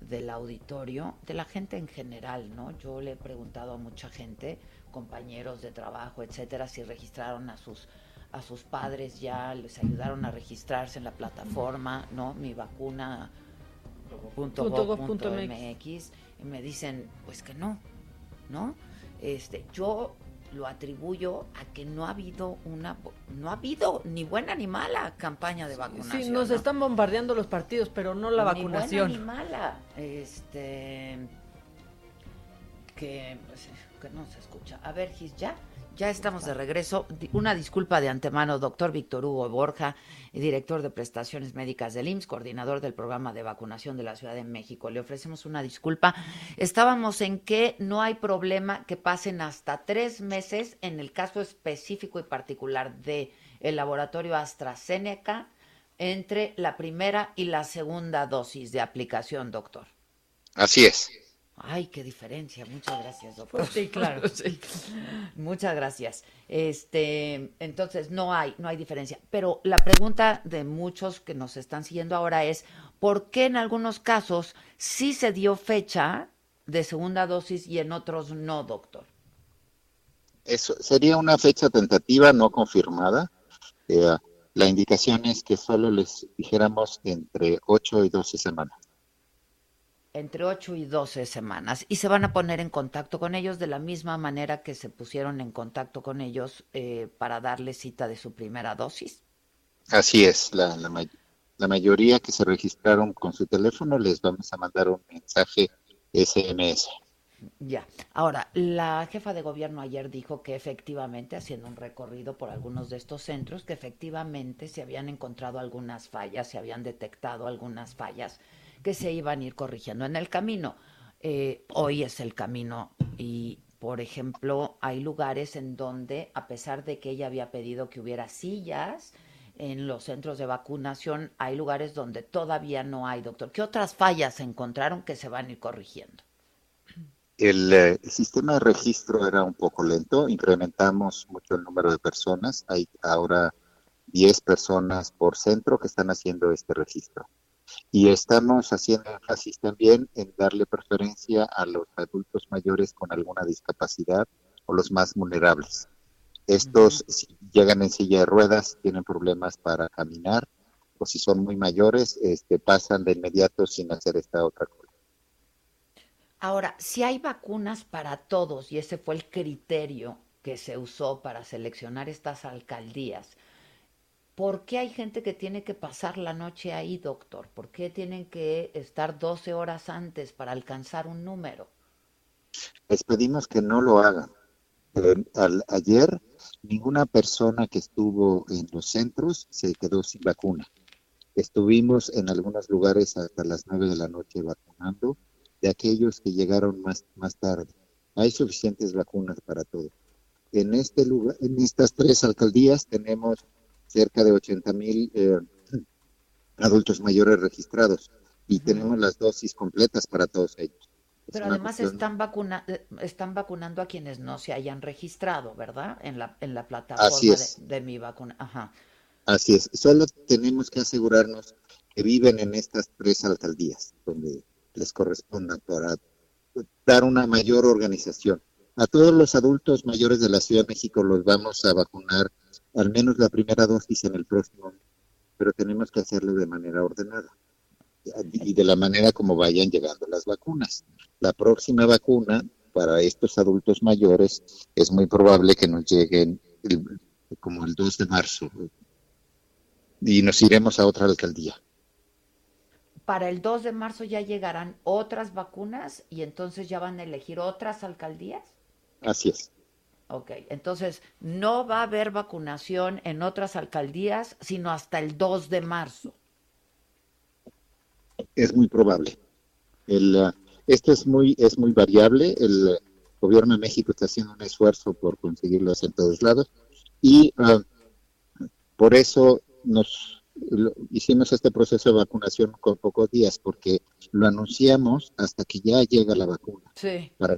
del auditorio, de la gente en general, ¿no? Yo le he preguntado a mucha gente, compañeros de trabajo, etcétera, si registraron a sus a sus padres ya, les ayudaron a registrarse en la plataforma, ¿no? Mi vacuna .mx y me dicen, pues que no, ¿no? Este, yo lo atribuyo a que no ha habido una no ha habido ni buena ni mala campaña de vacunación. Sí, nos están bombardeando los partidos, pero no la vacunación. Ni buena ni mala. Este que, pues, que no se escucha. A ver, Gis, ya ya estamos de regreso. Una disculpa de antemano, doctor Víctor Hugo Borja, director de prestaciones médicas del IMSS, coordinador del programa de vacunación de la Ciudad de México. Le ofrecemos una disculpa. Estábamos en que no hay problema que pasen hasta tres meses en el caso específico y particular de el laboratorio AstraZeneca entre la primera y la segunda dosis de aplicación, doctor. Así es. Ay, qué diferencia. Muchas gracias, doctor. Sí, claro. [laughs] Muchas gracias. Este, entonces no hay, no hay diferencia. Pero la pregunta de muchos que nos están siguiendo ahora es, ¿por qué en algunos casos sí se dio fecha de segunda dosis y en otros no, doctor? Eso sería una fecha tentativa no confirmada. Eh, la indicación es que solo les dijéramos entre 8 y 12 semanas entre 8 y 12 semanas y se van a poner en contacto con ellos de la misma manera que se pusieron en contacto con ellos eh, para darle cita de su primera dosis. Así es, la, la, mayoría que se registraron con su teléfono les vamos a mandar un mensaje SMS. Ya. Ahora, la jefa de gobierno ayer dijo que efectivamente, haciendo un recorrido por algunos de estos centros, que efectivamente se habían encontrado algunas fallas, se habían detectado algunas fallas que se iban a ir corrigiendo en el camino. Eh, hoy es el camino y, por ejemplo, hay lugares en donde, a pesar de que ella había pedido que hubiera sillas en los centros de vacunación, hay lugares donde todavía no hay, doctor. ¿Qué otras fallas se encontraron que se van a ir corrigiendo? El, eh, sistema de registro era un poco lento, incrementamos mucho el número de personas, hay ahora 10 personas por centro que están haciendo este registro. Y estamos haciendo énfasis también en darle preferencia a los adultos mayores con alguna discapacidad o los más vulnerables. Estos, si llegan en silla de ruedas, tienen problemas para caminar, o si son muy mayores, este, pasan de inmediato sin hacer esta otra cosa. Ahora, si hay vacunas para todos, y ese fue el criterio que se usó para seleccionar estas alcaldías, ¿Por qué hay gente que tiene que pasar la noche ahí, doctor? ¿Por qué tienen que estar 12 horas antes para alcanzar un número? Les pedimos que no lo hagan. ayer ninguna persona que estuvo en los centros se quedó sin vacuna. Estuvimos en algunos lugares hasta las 9 de la noche vacunando de aquellos que llegaron más, más tarde. Hay suficientes vacunas para todos. En este lugar, en estas tres alcaldías tenemos cerca de 80 mil eh, adultos mayores registrados y tenemos las dosis completas para todos ellos. Pero además están, vacuna, eh, están vacunando a quienes no se hayan registrado, ¿verdad? En la, en la plataforma de, mi vacuna. Ajá. Así es. Solo tenemos que asegurarnos que viven en estas tres alcaldías donde les corresponda para dar una mayor organización. A todos los adultos mayores de la Ciudad de México los vamos a vacunar al menos la primera dosis en el próximo, pero tenemos que hacerlo de manera ordenada y de la manera como vayan llegando las vacunas. La próxima vacuna para estos adultos mayores es muy probable que nos lleguen como el 2 de marzo y nos iremos a otra alcaldía. Para el 2 de marzo ya llegarán otras vacunas y entonces ya van a elegir otras alcaldías. Así es. Ok, entonces no va a haber vacunación en otras alcaldías sino hasta el 2 de marzo es muy probable. El, uh, esto es muy, es muy variable. El gobierno de México está haciendo un esfuerzo por conseguirlos en todos lados y uh, por eso nos hicimos este proceso de vacunación con pocos días porque lo anunciamos hasta que ya llega la vacuna. Sí. Para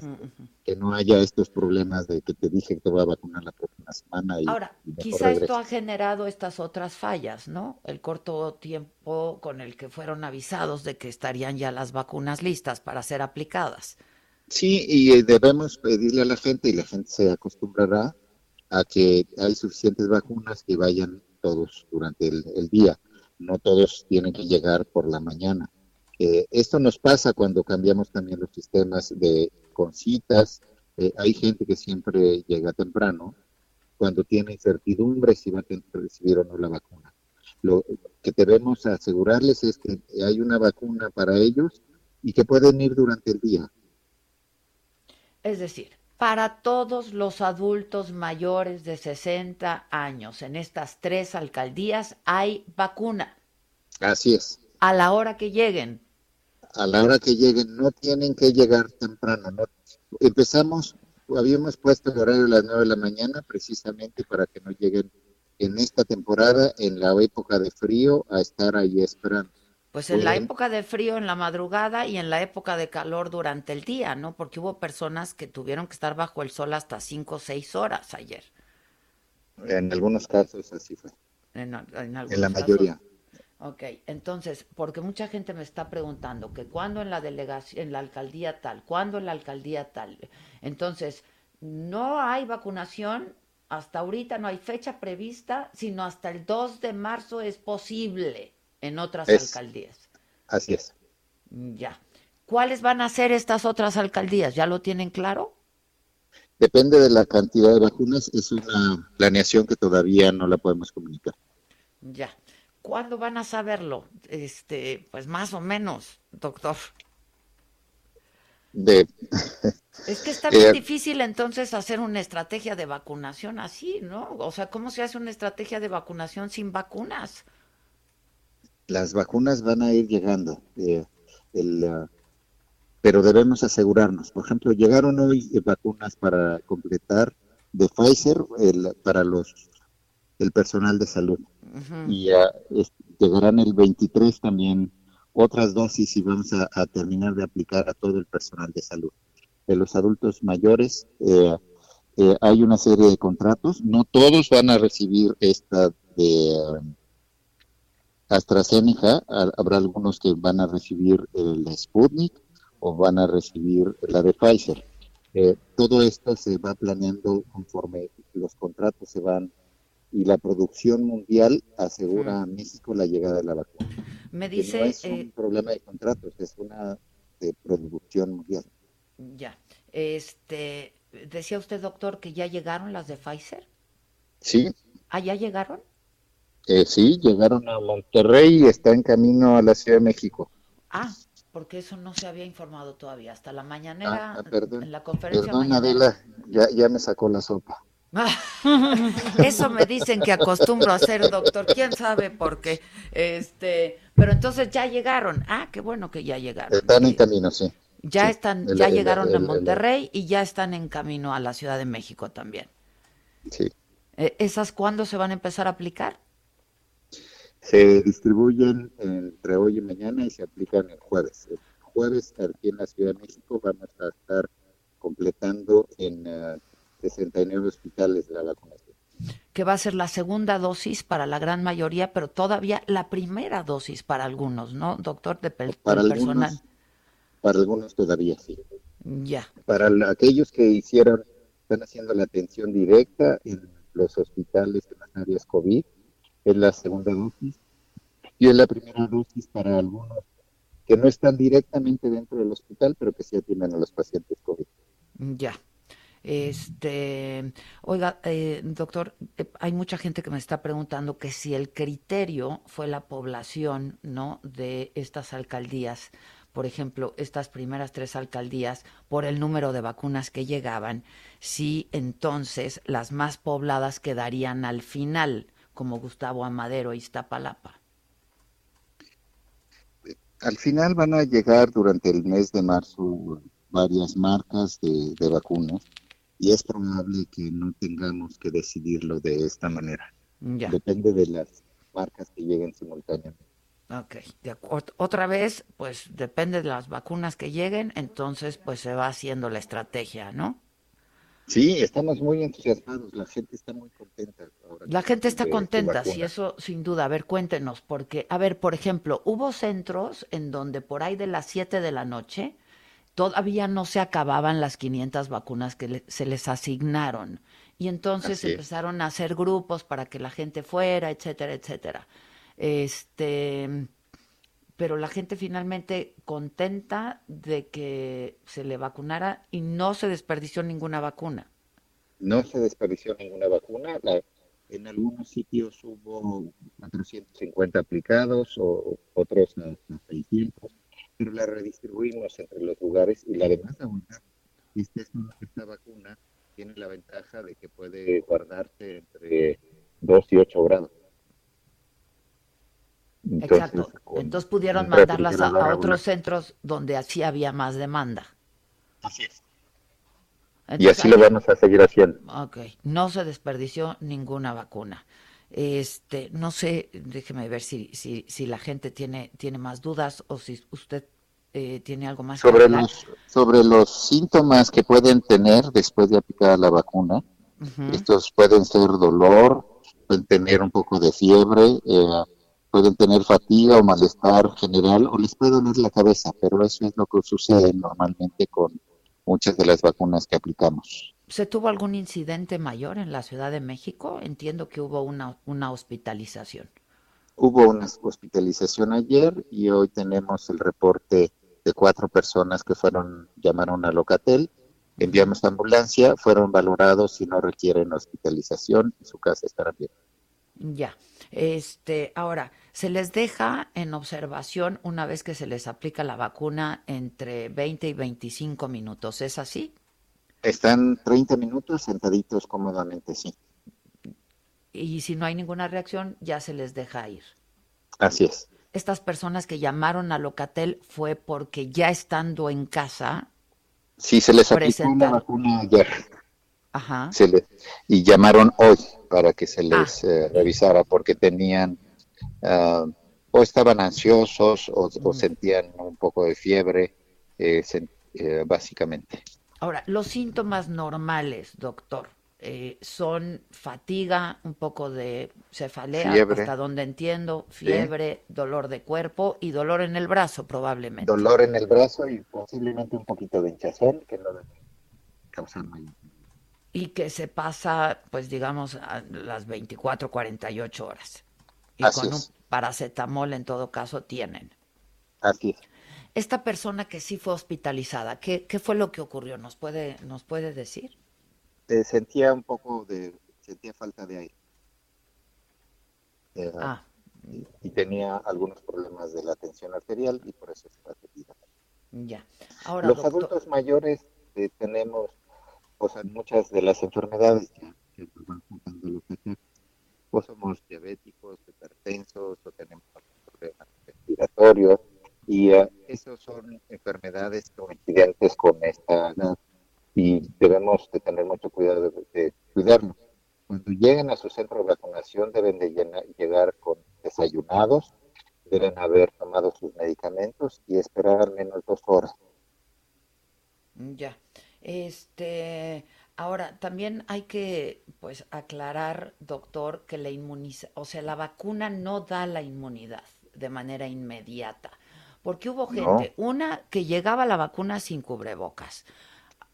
que no haya estos problemas de que te dije que te voy a vacunar la próxima semana. Y, Ahora, quizá esto ha generado estas otras fallas, ¿no? El corto tiempo con el que fueron avisados de que estarían ya las vacunas listas para ser aplicadas. Sí, y eh, debemos pedirle a la gente y la gente se acostumbrará a que hay suficientes vacunas que vayan todos durante el, día, no todos tienen que llegar por la mañana. Eh, esto nos pasa cuando cambiamos también los sistemas de con citas. Eh, hay gente que siempre llega temprano cuando tiene incertidumbre si va a recibir o no la vacuna. Lo que debemos asegurarles es que hay una vacuna para ellos y que pueden ir durante el día. Es decir, para todos los adultos mayores de 60 años. En estas tres alcaldías hay vacuna. Así es. A la hora que lleguen. A la hora que lleguen, no tienen que llegar temprano. No. Empezamos, habíamos puesto el horario a las 9 de la mañana precisamente para que no lleguen en esta temporada, en la época de frío, a estar ahí esperando. Pues en la época de frío en la madrugada y en la época de calor durante el día, ¿no? Porque hubo personas que tuvieron que estar bajo el sol hasta cinco o seis horas ayer. En algunos casos así fue. En, la mayoría. Ok, entonces, porque mucha gente me está preguntando que cuando en la delegación, en la alcaldía tal, cuándo en la alcaldía tal. Entonces, no hay vacunación, hasta ahorita no hay fecha prevista, sino hasta el 2 de marzo es posible en otras alcaldías. Así es. Ya. ¿Cuáles van a ser estas otras alcaldías? ¿Ya lo tienen claro? Depende de la cantidad de vacunas, es una planeación que todavía no la podemos comunicar. Ya. ¿Cuándo van a saberlo? Este, pues más o menos, doctor. De... [laughs] Es que está bien eh, difícil entonces hacer una estrategia de vacunación así, ¿no? O sea, ¿cómo se hace una estrategia de vacunación sin vacunas? Las vacunas van a ir llegando, eh, ah, pero debemos asegurarnos. Por ejemplo, llegaron hoy eh, vacunas para completar de Pfizer para los el personal de salud y llegarán el 23 también otras dosis y vamos a, terminar de aplicar a todo el personal de salud. De los adultos mayores eh, hay una serie de contratos, no todos van a recibir esta de AstraZeneca, habrá algunos que van a recibir el Sputnik o van a recibir la de Pfizer. Eh, todo esto se va planeando conforme los contratos se van y la producción mundial asegura a México la llegada de la vacuna. Me dice. no es un eh, problema de contratos, es una de producción mundial. Ya. Este, decía usted, doctor, que ya llegaron las de Pfizer. Sí. ¿Ah, ya llegaron? Eh, sí, llegaron a Monterrey y está en camino a la Ciudad de México. Ah, porque eso no se había informado todavía. Hasta la mañanera, ah, ah, en la conferencia perdón, Adela, ya, ya me sacó la sopa. [laughs] Eso me dicen que acostumbro a hacer, doctor. ¿Quién sabe por qué? Este, pero entonces ya llegaron. Ah, qué bueno que ya llegaron. Están en camino, sí. Ya están, ya llegaron a Monterrey y ya están en camino a la Ciudad de México también. Sí. Eh, ¿Esas cuándo se van a empezar a aplicar? Se distribuyen entre hoy y mañana y se aplican el jueves. jueves aquí en la Ciudad de México vamos a estar completando en 69 hospitales la vacunación. Que va a ser la segunda dosis para la gran mayoría, pero todavía la primera dosis para algunos, ¿no, doctor? De para personal. para algunos todavía sí. Ya. Para aquellos que hicieron, están haciendo la atención directa en los hospitales, en las áreas COVID, es la segunda dosis. Y es la primera dosis para algunos que no están directamente dentro del hospital, pero que sí atienden a los pacientes COVID. Ya. Este, oiga, eh, doctor, eh, hay mucha gente que me está preguntando que si el criterio fue la población, ¿no? De estas alcaldías, por ejemplo, estas primeras tres alcaldías, por el número de vacunas que llegaban, si entonces las más pobladas quedarían al final, como Gustavo Amadero y Iztapalapa. Al final van a llegar durante el mes de marzo varias marcas de, de vacunas y es probable que no tengamos que decidirlo de esta manera. Depende de las marcas que lleguen simultáneamente. Ok, otra vez, pues depende de las vacunas que lleguen, entonces pues se va haciendo la estrategia, ¿no? Sí, estamos muy entusiasmados, la gente está muy contenta. la gente está contenta, sí, eso sin duda. A ver, cuéntenos, porque, a ver, por ejemplo, hubo centros en donde por ahí de las 7 de la noche todavía no se acababan las 500 vacunas que se les asignaron. Y entonces empezaron a hacer grupos para que la gente fuera, etcétera, etcétera. Este, pero la gente finalmente contenta de que se le vacunara y no se desperdició ninguna vacuna. No se desperdició ninguna vacuna. en algunos sitios hubo 450 aplicados o otros 600 pero la redistribuimos entre los lugares y la demás ahorita, esta, esta vacuna tiene la ventaja de que puede guardarse entre 2 y 8 grados. Exacto. Entonces pudieron mandarlas a, otros centros donde así había más demanda. Así es. y así lo vamos a seguir haciendo. Ok. No se desperdició ninguna vacuna. Este, no sé, déjeme ver si, si, si la gente tiene, tiene más dudas o si usted eh, tiene algo más sobre los sobre los síntomas que pueden tener después de aplicar la vacuna. Estos pueden ser dolor, pueden tener un poco de fiebre, eh, pueden tener fatiga o malestar general o les puede doler la cabeza, pero eso es lo que sucede normalmente con muchas de las vacunas que aplicamos. ¿Se tuvo algún incidente mayor en la Ciudad de México? Entiendo que hubo una, una hospitalización. Hubo una hospitalización ayer y hoy tenemos el reporte de cuatro personas que fueron, llamaron a Locatel, enviamos ambulancia, fueron valorados y no requieren hospitalización, en su casa estará bien. Ya, este, ahora, se les deja en observación una vez que se les aplica la vacuna entre 20 y 25 minutos, ¿es así? Están 30 minutos sentaditos cómodamente, sí. Y si no hay ninguna reacción, ya se les deja ir. Así es. Estas personas que llamaron a Locatel fue porque ya estando en casa. Sí, se les aplicó una vacuna ayer. Ajá. y llamaron hoy para que se ah. les eh, revisara porque tenían ah, o estaban ansiosos o, o, sentían un poco de fiebre, eh, eh, básicamente. Ahora, los síntomas normales, doctor, son fatiga, un poco de cefalea, hasta donde entiendo, fiebre, dolor de cuerpo y dolor en el brazo probablemente. Dolor en el brazo y posiblemente un poquito de hinchazón que no debe causar mayor. Y que se pasa, pues digamos, a las 24, 48 horas. Y con un paracetamol en todo caso tienen. Así es. Esta persona que sí fue hospitalizada, ¿qué, qué fue lo que ocurrió? ¿Nos puede, nos puede decir? Eh, sentía un poco de, sentía falta de aire. Eh, ah. y, tenía algunos problemas de la tensión arterial y por eso está atendida. Ya. Ahora, Los adultos mayores eh, tenemos, o muchas de las enfermedades que, que van juntando los pues somos diabéticos, hipertensos, o tenemos problemas respiratorios, y uh, esas son enfermedades coincidentes con esta edad y debemos de tener mucho cuidado de, cuidarnos. Cuando lleguen a su centro de vacunación deben de llegar con desayunados, deben haber tomado sus medicamentos y esperar al menos dos horas. Ya. Este, ahora también hay que pues aclarar, doctor, que la inmuniza, o sea, la vacuna no da la inmunidad de manera inmediata, porque hubo gente, una que llegaba la vacuna sin cubrebocas,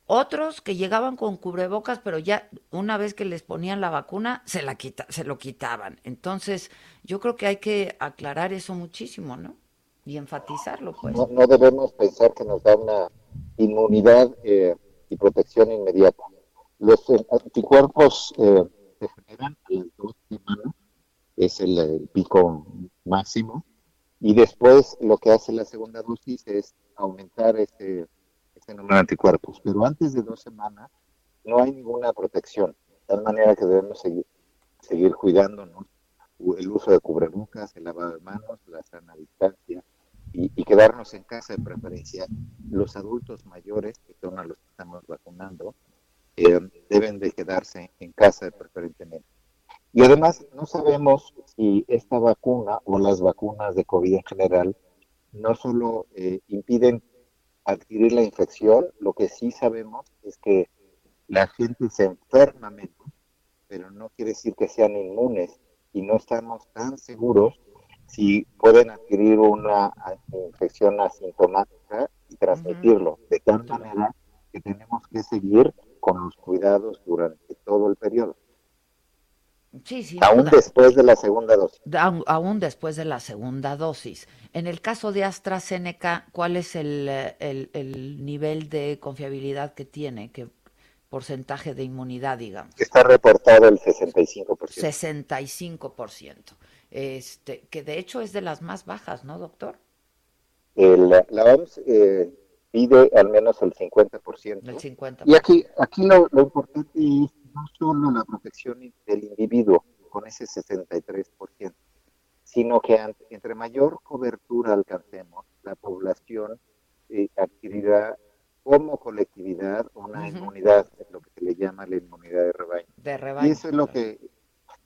otros que llegaban con cubrebocas, pero ya una vez que les ponían la vacuna, se, la quita, se lo quitaban. Entonces, yo creo que hay que aclarar eso muchísimo, ¿no? Y enfatizarlo, pues. No, no debemos pensar que nos da una inmunidad eh, y protección inmediata. Los eh, anticuerpos eh, se generan a las dos semanas, es el, pico máximo, y después lo que hace la segunda dosis es aumentar ese este número de anticuerpos, pero antes de dos semanas no hay ninguna protección, de tal manera que debemos seguir, seguir cuidándonos, el uso de cubrebocas, el lavado de manos, la sana distancia y, y quedarnos en casa de preferencia. Los adultos mayores, que son a los que estamos vacunando, eh, deben de quedarse en casa preferentemente. Y además no sabemos si esta vacuna o las vacunas de COVID en general no solo eh, impiden adquirir la infección, lo que sí sabemos es que la gente se enferma menos, pero no quiere decir que sean inmunes y no estamos tan seguros si pueden adquirir una infección asintomática y transmitirlo. De tal manera que tenemos que seguir con los cuidados durante todo el periodo. Sí, sí. Aún después de la segunda dosis. Aún, aún después de la segunda dosis. En el caso de AstraZeneca, ¿cuál es el, el, el nivel de confiabilidad que tiene? ¿Qué porcentaje de inmunidad, digamos? Está reportado el 65%. 65%. Este, que de hecho es de las más bajas, ¿no, doctor? El, la OMS eh, pide al menos el 50%. El 50%. Y aquí, aquí lo, lo importante es no solo la protección del individuo con ese 63%, sino que ante, entre mayor cobertura alcancemos, la población eh, adquirirá como colectividad una inmunidad, lo que se le llama la inmunidad de rebaño. De rebaño. Y eso es lo que,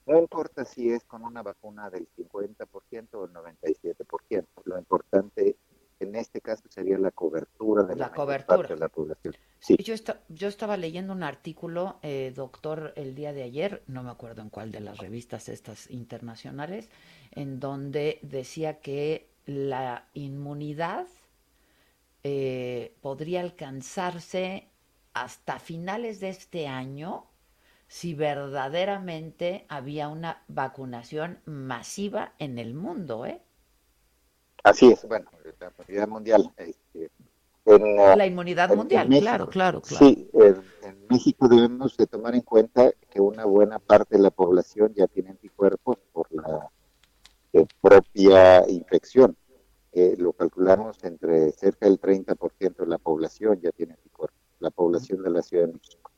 no importa si es con una vacuna del 50% o el 97%, lo importante en este caso sería la cobertura de la, La cobertura. parte de la población. Sí. Yo, yo estaba leyendo un artículo, eh, doctor, el día de ayer, no me acuerdo en cuál de las revistas estas internacionales, en donde decía que la inmunidad eh, podría alcanzarse hasta finales de este año si verdaderamente había una vacunación masiva en el mundo, ¿eh? Así es, bueno, la inmunidad mundial. este, en, ah, La inmunidad en- en mundial, México, claro, claro, claro. Sí, en, México debemos de tomar en cuenta que una buena parte de la población ya tiene anticuerpos por la eh, propia infección. Eh, lo calculamos entre cerca del 30% de la población ya tiene anticuerpos, la población de la Ciudad de México.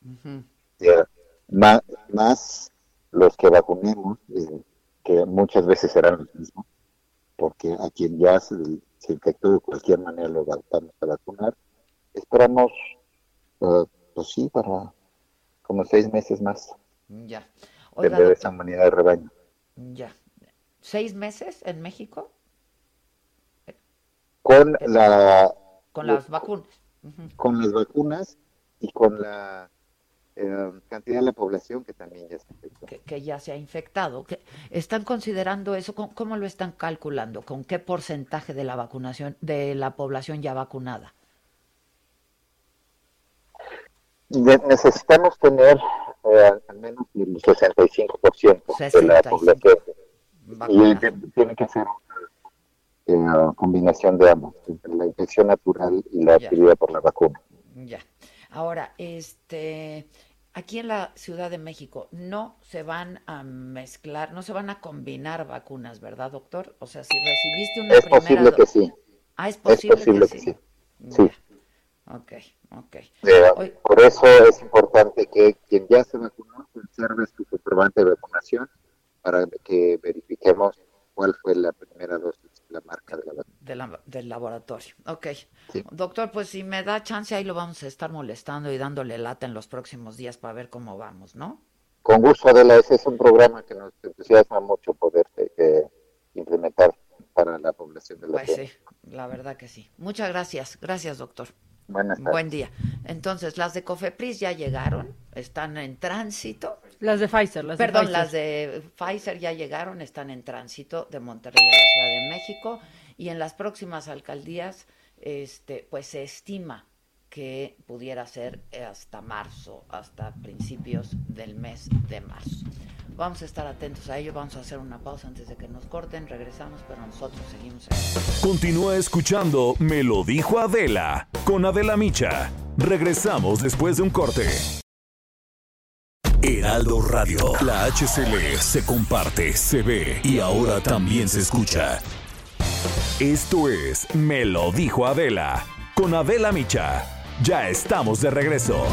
Ya, más, más los que vacunemos, eh, que muchas veces serán los mismos, porque a quien ya se, se infectó de cualquier manera lo vamos a vacunar. Esperamos, eh, pues sí, para como seis meses más Ya. Oiga, tener esa humanidad de rebaño. ya. ¿Seis meses en México? Con la Con las vacunas. Con las vacunas y con la eh, cantidad de la población que también ya se infectó. que, que ya se ha infectado. que ¿Están considerando eso? ¿Cómo, cómo lo están calculando? ¿Con qué porcentaje de la vacunación, de la población ya vacunada? Ne- necesitamos tener eh, al menos el 65% de la 65. población. Y Vacunada. te- tiene que ser una eh, combinación de ambos, entre la infección natural y la adquirida por la vacuna. Ya. Ahora, este, aquí en la Ciudad de México no se van a mezclar, no se van a combinar vacunas, ¿verdad, doctor? O sea, si recibiste una Es primera posible que sí, Ah, es es posible, que que sí. sí. Sí. Ok, ok. Por eso es importante que quien ya se vacunó conserve su comprobante de vacunación para que verifiquemos cuál fue la primera dosis, la marca de la vacuna. de la- del laboratorio. Ok. Sí. Doctor, pues si me da chance, ahí lo vamos a estar molestando y dándole lata en los próximos días para ver cómo vamos, ¿no? Con gusto, Adela, ese es un programa que nos entusiasma mucho poder eh, implementar. para la población de la Pues sí, la verdad que sí. Muchas gracias. Gracias, doctor. Buenas tardes. Buen día. Entonces, las de Cofepris ya llegaron, están en tránsito. Las de Pfizer, las de Perdón, Pfizer. las de Pfizer ya llegaron, están en tránsito de Monterrey a la Ciudad de México y en las próximas alcaldías, este, pues se estima que pudiera ser hasta marzo, hasta principios del mes de marzo. Vamos a estar atentos a ello, vamos a hacer una pausa antes de que nos corten, regresamos, pero nosotros seguimos aquí. Continúa escuchando Me lo dijo Adela con Adela Micha. Regresamos después de un corte. Heraldo Radio, la HCL se comparte, se ve y ahora también se escucha. Esto es Me lo dijo Adela con Adela Micha. Ya estamos de regreso.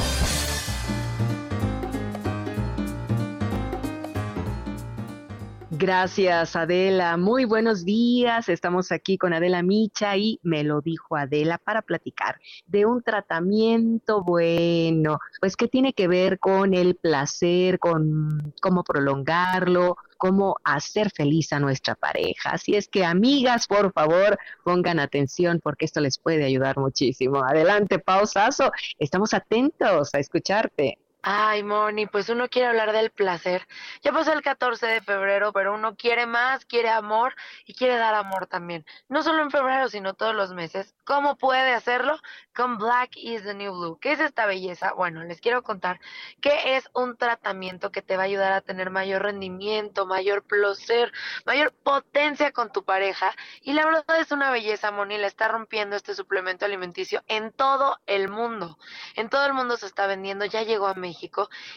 Gracias, Adela. Muy buenos días. Estamos aquí con Adela Micha y me lo dijo Adela para platicar de un tratamiento bueno, pues que tiene que ver con el placer, con cómo prolongarlo, cómo hacer feliz a nuestra pareja. Así es que, amigas, por favor, pongan atención porque esto les puede ayudar muchísimo. Adelante, pausazo. Estamos atentos a escucharte. Ay, Moni, pues uno quiere hablar del placer. Ya pasó el 14 de febrero, pero uno quiere más, quiere amor y quiere dar amor también. No solo en febrero, sino todos los meses. ¿Cómo puede hacerlo? Con Black is the New Blue. ¿Qué es esta belleza? Bueno, les quiero contar que es un tratamiento que te va a ayudar a tener mayor rendimiento, mayor placer, mayor potencia con tu pareja. Y la verdad es una belleza, Moni. La está rompiendo este suplemento alimenticio en todo el mundo. En todo el mundo se está vendiendo, ya llegó a México.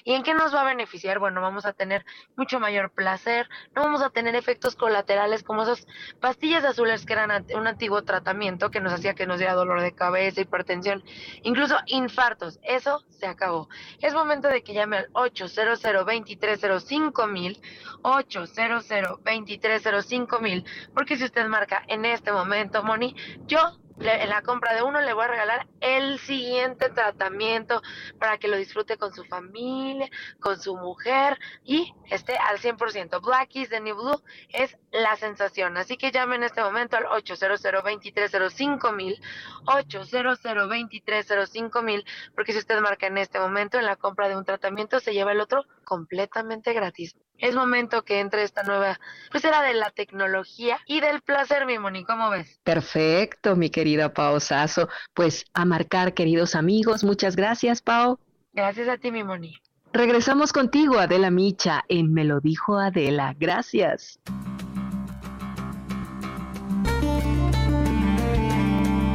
¿Y en qué nos va a beneficiar? Bueno, vamos a tener mucho mayor placer, no vamos a tener efectos colaterales como esas pastillas azules que eran un antiguo tratamiento que nos hacía que nos diera dolor de cabeza, hipertensión, incluso infartos. Eso se acabó. Es momento de que llame al 800 230 mil 800 230 mil porque si usted marca en este momento, Moni, yo le- en la compra de uno le voy a regalar el siguiente tratamiento para que lo disfrute con su familia, con su mujer y esté al 100%. Black is the New Blue es la sensación. Así que llame en este momento al 800 230 mil 800 230 mil porque si usted marca en este momento en la compra de un tratamiento se lleva el otro completamente gratis. Es momento que entre esta nueva, pues era de la tecnología y del placer, mi Moni, ¿cómo ves? Perfecto, mi querida Pao Sasso. Pues a marcar, queridos amigos. Muchas gracias, Pao. Gracias a ti, mi Moni. Regresamos contigo, Adela Micha, en Me lo dijo Adela. Gracias.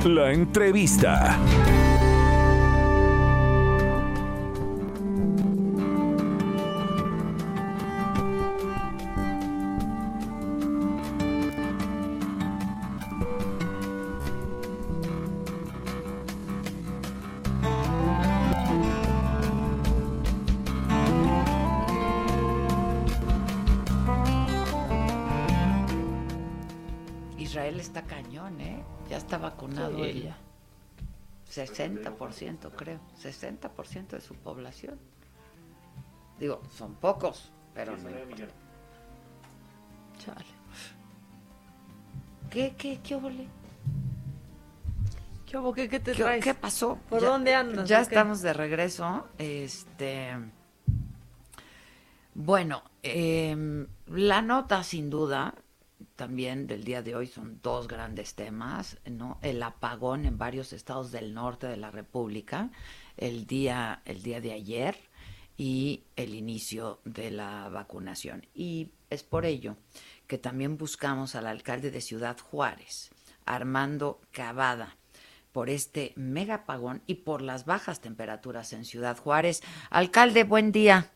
La entrevista. Ya está vacunado Sí. el 60%, creo. 60% de su población. Digo, son pocos, pero no importa. Chale. ¿Qué, qué, qué óvole? ¿Qué? ¿Qué, qué te ¿Qué, traes? qué pasó? ¿Por Ya- dónde andas? Ya estamos de regreso. Este. Bueno, em, la nota sin duda también del día de hoy son dos grandes temas, ¿no? El apagón en varios estados del norte de la República, el día, el día de ayer y el inicio de la vacunación. Y es por ello que también buscamos al alcalde de Ciudad Juárez, Armando Cavada, por este mega apagón y por las bajas temperaturas en Ciudad Juárez. Alcalde, buen día.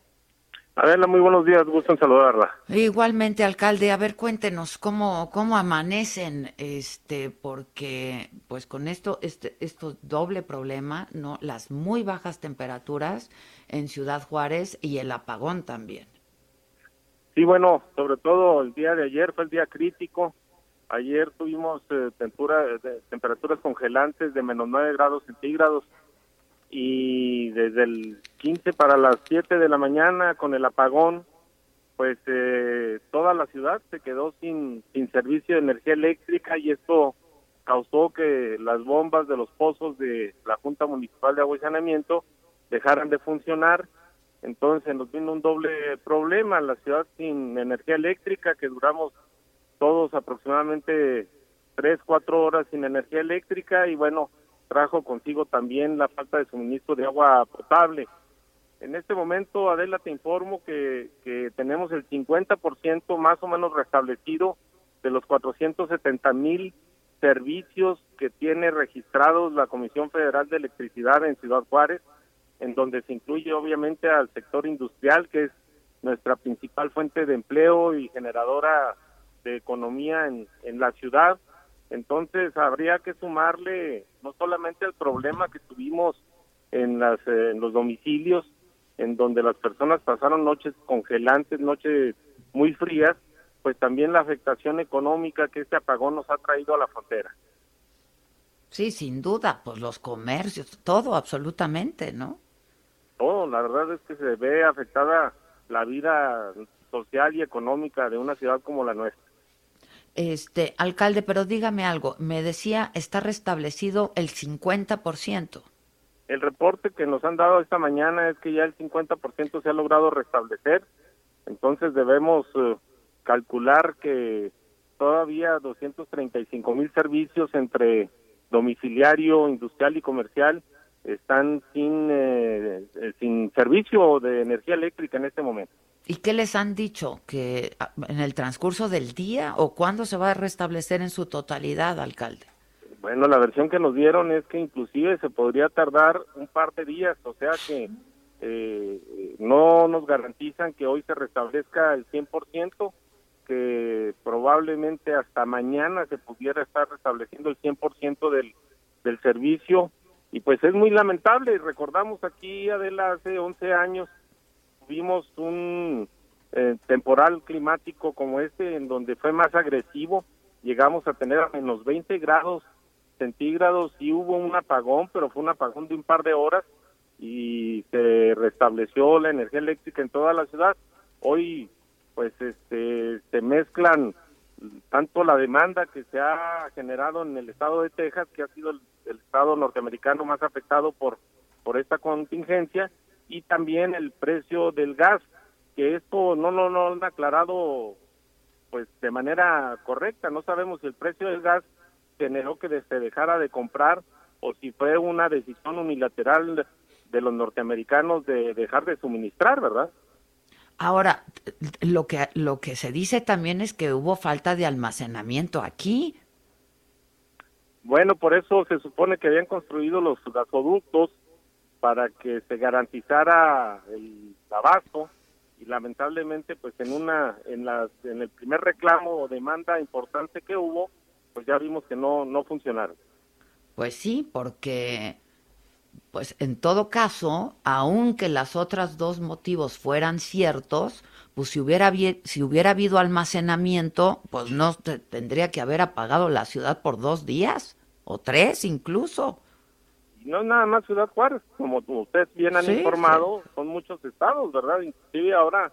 Adela, muy buenos días, gusto en saludarla. Igualmente, alcalde, a ver, cuéntenos cómo, cómo amanecen, este, porque pues con esto, este, esto doble problema, ¿no? Las muy bajas temperaturas en Ciudad Juárez y el apagón también. Sí, bueno, sobre todo el día de ayer fue el día crítico. Ayer tuvimos eh, tempura- de- temperaturas congelantes de menos 9 grados centígrados y desde el 15 para las 7 de la mañana con el apagón pues eh, toda la ciudad se quedó sin, sin servicio de energía eléctrica y esto causó que las bombas de los pozos de la Junta Municipal de Agua y Saneamiento dejaran de funcionar. Entonces nos vino un doble problema, la ciudad sin energía eléctrica, que duramos todos aproximadamente tres, cuatro horas sin energía eléctrica y bueno, trajo consigo también la falta de suministro de agua potable. En este momento, Adela, te informo que, tenemos el 50% más o menos restablecido de los 470 mil servicios que tiene registrados la Comisión Federal de Electricidad en Ciudad Juárez, en donde se incluye obviamente al sector industrial, que es nuestra principal fuente de empleo y generadora de economía en, en la ciudad. Entonces habría que sumarle no solamente el problema que tuvimos en, las, eh, en los domicilios, en donde las personas pasaron noches congelantes, noches muy frías, pues también la afectación económica que este apagón nos ha traído a la frontera. Sí, sin duda, pues los comercios, todo absolutamente, ¿no? Todo, la verdad es que se ve afectada la vida social y económica de una ciudad como la nuestra. Este, alcalde, pero dígame algo, me decía, está restablecido el 50%. El reporte que nos han dado esta mañana es que ya el 50% se ha logrado restablecer, entonces debemos eh, calcular que todavía 235 mil servicios entre domiciliario, industrial y comercial están sin, eh, eh, sin servicio de energía eléctrica en este momento. ¿Y qué les han dicho? ¿Que ah, en el transcurso del día o cuándo se va a restablecer en su totalidad, alcalde? Bueno, la versión que nos dieron es que inclusive se podría tardar un par de días, o sea que eh, no nos garantizan que hoy se restablezca el 100%, que probablemente hasta mañana se pudiera estar restableciendo el 100% del, del servicio. Y pues es muy lamentable, recordamos aquí Adela hace 11 años tuvimos un eh, temporal climático como este en donde fue más agresivo, llegamos a tener a menos 20 grados centígrados y hubo un apagón, pero fue un apagón de un par de horas y se restableció la energía eléctrica en toda la ciudad. Hoy pues este se mezclan tanto la demanda que se ha generado en el estado de Texas, que ha sido el, estado norteamericano más afectado por por esta contingencia, y también el precio del gas, que esto no lo no, han aclarado pues de manera correcta, no sabemos si el precio del gas generó que se dejara de comprar o si fue una decisión unilateral de los norteamericanos de dejar de suministrar, ¿verdad? Ahora, lo que lo que se dice también es que hubo falta de almacenamiento aquí. Bueno, por eso se supone que habían construido los gasoductos para que se garantizara el abasto y lamentablemente pues en una en las en el primer reclamo o demanda importante que hubo pues ya vimos que no no funcionaron pues sí porque pues en todo caso aunque las otras dos motivos fueran ciertos pues si hubiera si hubiera habido almacenamiento pues no tendría que haber apagado la ciudad por dos días o tres incluso no nada más Ciudad Juárez, como ustedes bien han informado, son muchos estados, ¿verdad? Inclusive ahora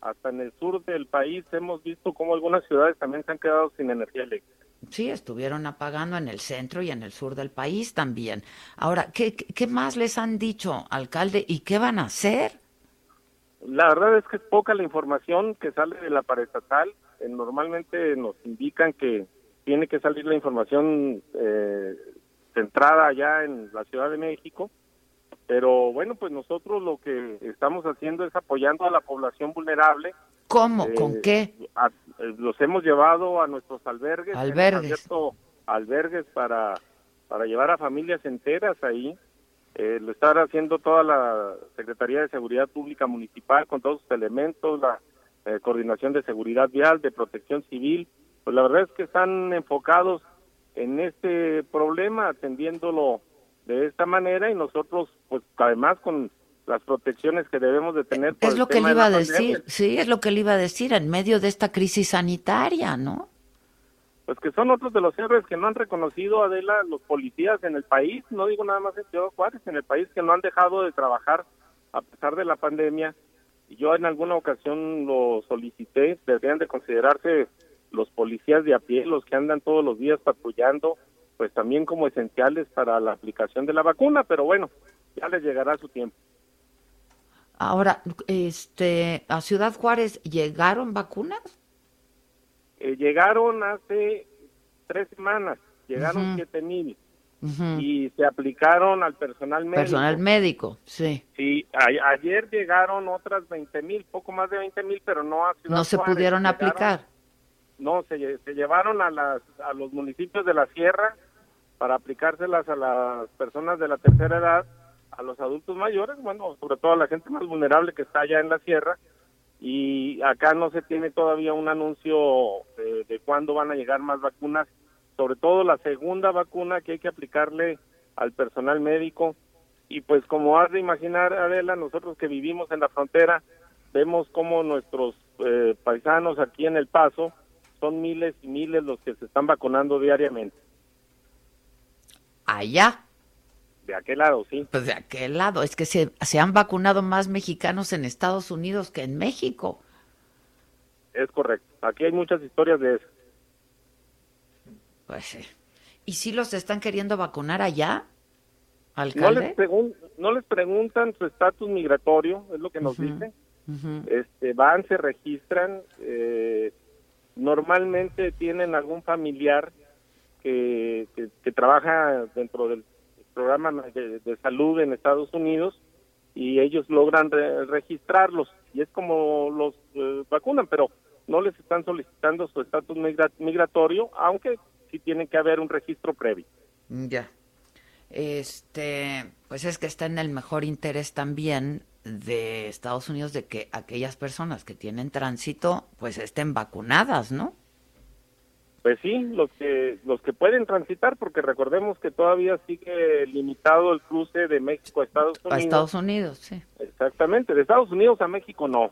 hasta en el sur del país hemos visto cómo algunas ciudades también se han quedado sin energía eléctrica. Sí, estuvieron apagando en el centro y en el sur del país también. Ahora, ¿qué, qué más les han dicho, alcalde, y qué van a hacer? La verdad es que es poca la información que sale de la estatal. Eh, normalmente nos indican que tiene que salir la información eh, centrada allá en la Ciudad de México. Pero bueno, pues nosotros lo que estamos haciendo es apoyando a la población vulnerable. ¿Cómo? ¿Con qué? Eh, los hemos llevado a nuestros albergues. Albergues. albergues para, para llevar a familias enteras ahí. Eh, lo está haciendo toda la Secretaría de Seguridad Pública Municipal con todos sus elementos, la eh, coordinación de seguridad vial, de protección civil. Pues la verdad es que están enfocados en este problema, atendiéndolo de esta manera y nosotros, pues además con las protecciones que debemos de tener. es lo que le iba a decir, sí, es lo que le iba a decir en medio de esta crisis sanitaria, ¿no? Pues que son otros de los héroes que no han reconocido, Adela, los policías en el país, no digo nada más en Ciudad Juárez, en el país que no han dejado de trabajar a pesar de la pandemia Yo en alguna ocasión lo solicité, deberían de considerarse los policías de a pie, los que andan todos los días patrullando, pues también como esenciales para la aplicación de la vacuna, pero bueno, ya les llegará su tiempo. Ahora, este, a Ciudad Juárez, ¿llegaron vacunas? Eh, llegaron hace tres semanas, llegaron siete mil y se aplicaron al personal médico. Personal médico, sí. Sí, ayer llegaron otras 20 mil, poco más de 20 mil, pero no a No se pudieron aplicar. No, se, llevaron a, las, a los municipios de la sierra para aplicárselas a las personas de la tercera edad, a los adultos mayores, bueno, sobre todo a la gente más vulnerable que está allá en la sierra, y acá no se tiene todavía un anuncio de, cuándo van a llegar más vacunas sobre todo la segunda vacuna que hay que aplicarle al personal médico. Y pues como has de imaginar, Adela, nosotros que vivimos en la frontera, vemos como nuestros eh, paisanos aquí en El Paso son miles y miles los que se están vacunando diariamente. Allá. De aquel lado, sí. Pues de aquel lado. Es que se, se han vacunado más mexicanos en Estados Unidos que en México. Es correcto. Aquí hay muchas historias de eso. Pues sí. ¿Y si los están queriendo vacunar allá, alcalde? No les, preguntan su estatus migratorio, es lo que nos dicen. este, van, se registran, eh, normalmente tienen algún familiar que, que, trabaja dentro del programa de, salud en Estados Unidos y ellos logran registrarlos y es como los eh, vacunan, pero no les están solicitando su estatus migratorio, aunque sí tiene que haber un registro previo. Ya. Este, pues es que está en el mejor interés también de Estados Unidos de que aquellas personas que tienen tránsito pues estén vacunadas, ¿no? Pues sí, los que los que pueden transitar porque recordemos que todavía sigue limitado el cruce de México a Estados Unidos. A Estados Unidos, sí. Exactamente, de Estados Unidos a México no.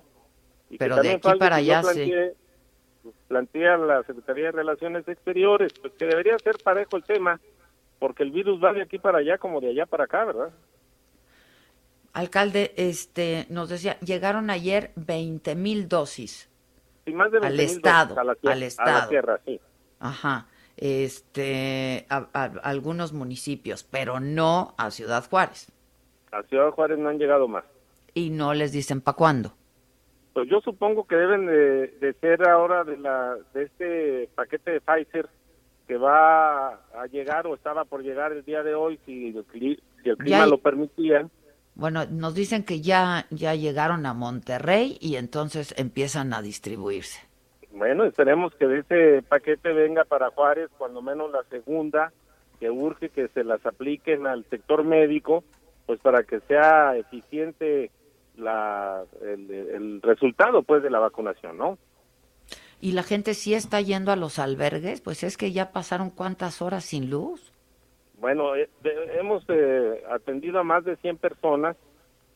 Pero de aquí para allá sí plantea la Secretaría de Relaciones Exteriores, pues que debería ser parejo el tema, porque el virus va de aquí para allá como de allá para acá, ¿verdad? Alcalde, este, nos decía, llegaron ayer 20 mil dosis. más de al estado, a la, al estado. A la tierra, sí. Ajá. Este, a, algunos municipios, pero no a Ciudad Juárez. A Ciudad Juárez no han llegado más. Y no les dicen para cuándo. Pues yo supongo que deben de, ser ahora de la de este paquete de Pfizer que va a llegar o estaba por llegar el día de hoy si el, si el clima lo permitía. Bueno, nos dicen que ya ya llegaron a Monterrey y entonces empiezan a distribuirse. Bueno, esperemos que de ese paquete venga para Juárez, cuando menos la segunda, que urge que se las apliquen al sector médico, pues para que sea eficiente la, el, resultado pues de la vacunación, ¿no? Y la gente sí está yendo a los albergues, pues es que ya pasaron cuántas horas sin luz. Bueno, eh, hemos eh, atendido a más de 100 personas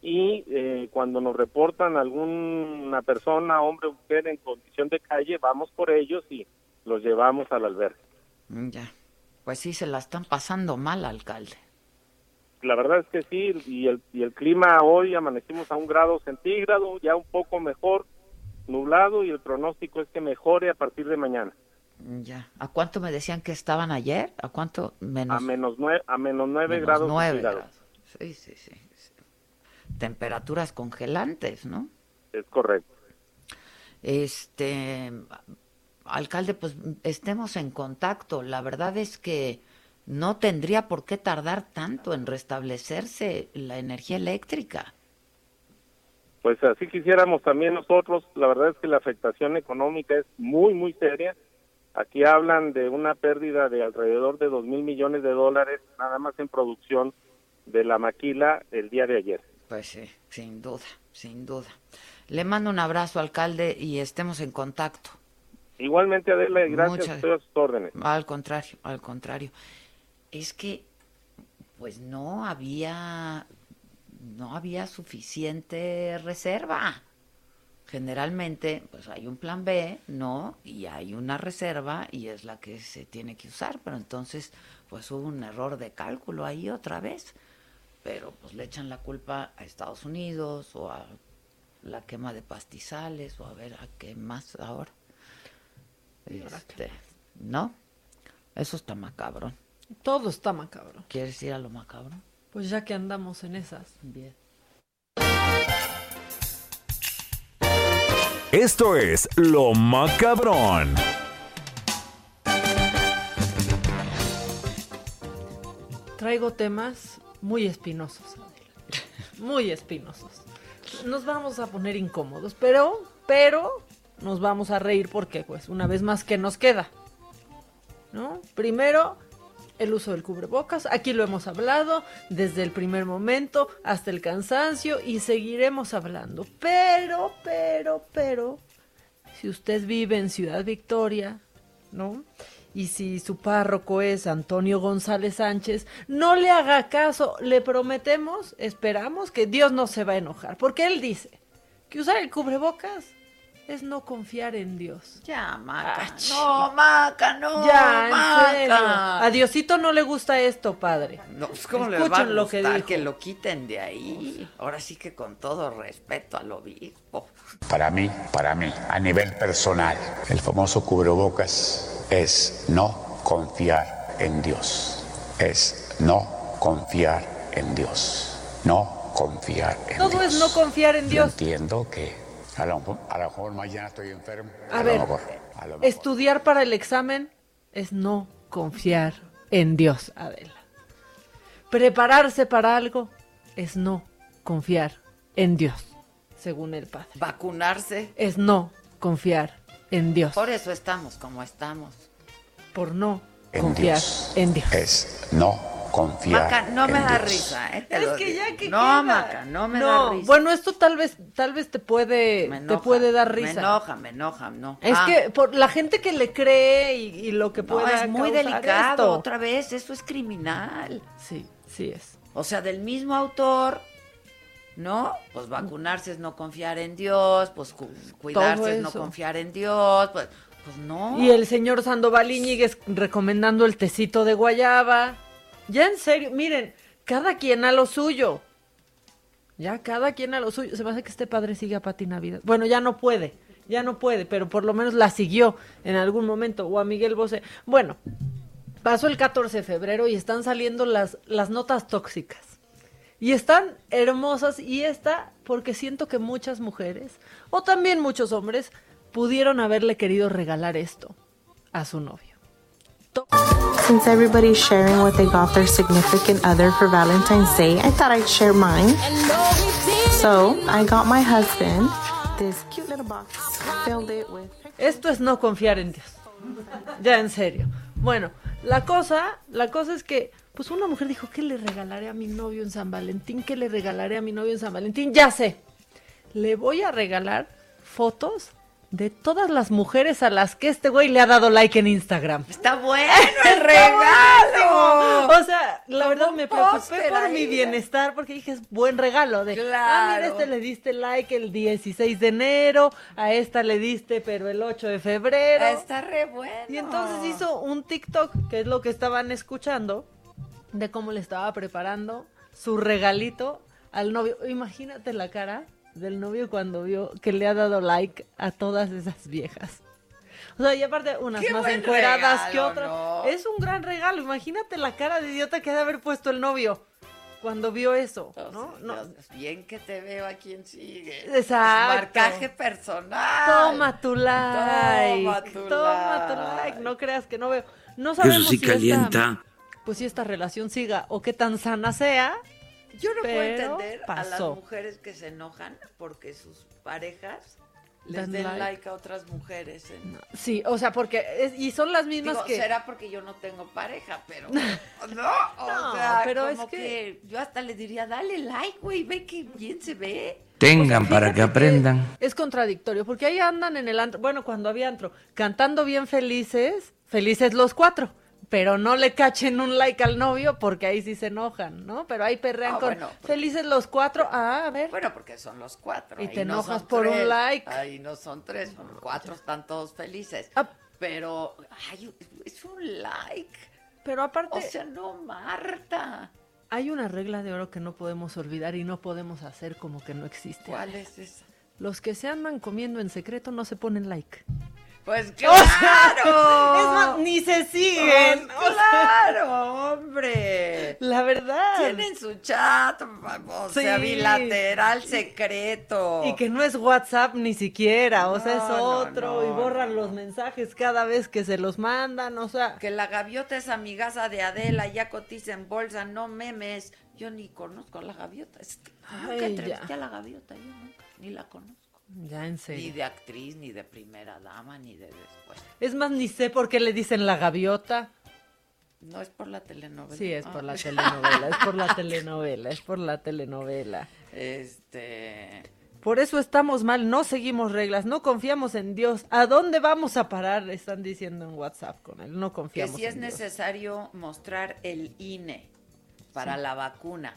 y eh, cuando nos reportan alguna persona, hombre o mujer en condición de calle, vamos por ellos y los llevamos al albergue. Mm, ya, pues sí se la están pasando mal, alcalde la verdad es que sí, y el, y el clima hoy amanecimos a un grado centígrado, ya un poco mejor, nublado, y el pronóstico es que mejore a partir de mañana. Ya. ¿A cuánto me decían que estaban ayer? ¿A cuánto menos? A menos nueve, a menos nueve grados. Nueve grados. Sí, sí, sí, Temperaturas congelantes, ¿no? Es correcto. Este, alcalde, pues estemos en contacto. La verdad es que no tendría por qué tardar tanto en restablecerse la energía eléctrica. Pues así quisiéramos también nosotros. La verdad es que la afectación económica es muy, muy seria. Aquí hablan de una pérdida de alrededor de dos mil millones de dólares nada más en producción de la maquila el día de ayer. Pues sí, sin duda, sin duda. Le mando un abrazo, alcalde, y estemos en contacto. Igualmente, Adela, gracias por sus órdenes. Al contrario, al contrario es que pues no había no había suficiente reserva. Generalmente, pues hay un plan B, ¿no? Y hay una reserva y es la que se tiene que usar, pero entonces pues hubo un error de cálculo ahí otra vez. Pero pues le echan la culpa a Estados Unidos o a la quema de pastizales o a ver a qué más ahora. Este, ¿no? Eso está macabrón. Todo está macabro. ¿Quieres ir a lo macabro? Pues ya que andamos en esas. Bien. Esto es Lo Macabrón. Traigo temas muy espinosos. Muy espinosos. Nos vamos a poner incómodos, pero, pero nos vamos a reír porque, pues, una vez más, ¿qué nos queda? ¿No? Primero, el uso del cubrebocas. Aquí lo hemos hablado desde el primer momento hasta el cansancio y seguiremos hablando. Pero, pero, pero, si usted vive en Ciudad Victoria, ¿no? Y si su párroco es Antonio González Sánchez, no le haga caso. Le prometemos, esperamos que Dios no se va a enojar. Porque él dice que usar el cubrebocas es no confiar en Dios. Ya, Maca. no, Maca, no. Ya, Maca. en serio. A Diosito no le gusta esto, padre. No, pues cómo le va a Escuchen lo que dijo. que lo quiten de ahí. Ahora sí que con todo respeto al obispo. Para mí, para mí, a nivel personal, el famoso cubrebocas es no confiar en Dios. Es no confiar en Dios. No confiar en Todo Dios. es no confiar en Yo Dios. entiendo que a lo, a lo mejor mañana estoy enfermo. A lo ver, mejor, a lo mejor. Estudiar para el examen es no confiar en Dios, Adela. Prepararse para algo es no confiar en Dios, según el padre. Vacunarse. Es no confiar en Dios, Por eso estamos como estamos. por no En confiar Dios. en Dios. Es no confiar Maca, no me en da Dios. risa, ¿eh? Es que digo. ya que No, queda. Maca, no me No, da risa. Bueno, esto tal vez, tal vez te puede, Me te puede dar Me risa. enoja, me enoja, no. Es Ah, que por la gente que le cree y, y lo que no, pueda es muy delicado. esto. Otra vez, eso es criminal. Sí, sí es. O sea, del mismo autor, ¿no? Pues vacunarse es no confiar en Dios, pues cu- cuidarse es no confiar en Dios, pues, pues no. Y el señor Sandoval Íñiguez recomendando el tecito de guayaba. Ya en serio, miren, cada quien a lo suyo. Ya, cada quien a lo suyo. Se me hace que este padre sigue a Pati Navidad. Bueno, ya no puede, ya no puede, pero por lo menos la siguió en algún momento. O a Miguel Bosé. Bueno, pasó el 14 de febrero y están saliendo las, las notas tóxicas. Y están hermosas y esta porque siento que muchas mujeres, o también muchos hombres, pudieron haberle querido regalar esto a su novio. Since everybody's sharing what they got their significant other for Valentine's Day, I thought I'd share mine. So I got my husband this cute little box, filled it with Esto es no confiar en Dios. Ya en serio. Bueno, la cosa, la cosa es que, pues una mujer dijo, ¿qué le regalaré a mi novio en San Valentín? ¿Qué le regalaré a mi novio en San Valentín? Ya sé. Le voy a regalar fotos de todas las mujeres a las que este güey le ha dado like en Instagram. Está bueno [laughs] el regalo. O sea, la verdad me preocupé por mi bienestar porque dije, es buen regalo. De, Ah, mira, Claro. este le diste like el 16 de enero, a esta le diste, pero el 8 de febrero. Está re bueno. Y entonces hizo un TikTok, que es lo que estaban escuchando, de cómo le estaba preparando su regalito al novio. Imagínate la cara del novio cuando vio que le ha dado like a todas esas viejas. O sea, y aparte unas Qué más encueradas que otras. ¿no? Es un gran regalo. Imagínate la cara de idiota que ha de haber puesto el novio cuando vio eso, ¿no? No, Dios, bien que te veo a quien sigue. Exacto. Marcaje personal. Toma tu like. Toma tu Toma tu like. like. No creas que no veo. No sabemos sí si calienta. Esta, pues si esta relación siga o qué tan sana sea. Yo no puedo entender a las pasó. mujeres que se enojan porque sus parejas les Dan den like. like. a otras mujeres. en- Sí, o sea, porque es- y son las mismas Digo, que será porque yo no tengo pareja, pero [laughs] no, o No, sea, pero como es que- yo hasta le diría, dale like, güey, ve que bien se ve. Tengan para que aprendan. es contradictorio, porque ahí andan en el antro, bueno, cuando había antro, cantando bien felices, felices los cuatro, pero no le cachen un like al novio porque ahí sí se enojan, ¿no? Pero ahí perrean Ah, con bueno, porque- felices los cuatro, ah, a ver. Bueno, porque son los cuatro. Y ahí te no enojas por un like. Ahí no son tres, son cuatro, están todos felices. Ah. Pero, ay, es un like. Pero aparte, O sea, no, Marta. hay una regla de oro que no podemos olvidar y no podemos hacer como que no existe. ¿Cuál es esa? Los que se andan comiendo en secreto no se ponen like. Pues [laughs] claro. es más, ni se siguen. Pues claro, hombre. La verdad. Tienen su chat, o sea, Sí. bilateral secreto. Y que no es WhatsApp ni siquiera, o sea, es No, no, otro, y borran los mensajes cada vez que se los mandan, o sea. Que la gaviota es amigaza de Adela, ya cotiza en bolsa, no memes. Yo ni conozco a la gaviota. Es que nunca Ay, entrevisté ya. a la gaviota, yo nunca, ni la conozco. Ya en Ni de actriz, ni de primera dama, ni de después. Es más, ni sé por qué le dicen la gaviota. No es por la telenovela. Sí, es por Ah. la [laughs] telenovela, es por la telenovela, es por la telenovela. Este. Por eso estamos mal, no seguimos reglas, no confiamos en Dios. ¿A dónde vamos a parar? Están diciendo en WhatsApp con él, no Que confiamos si es Dios. necesario mostrar el INE para Sí. la vacuna.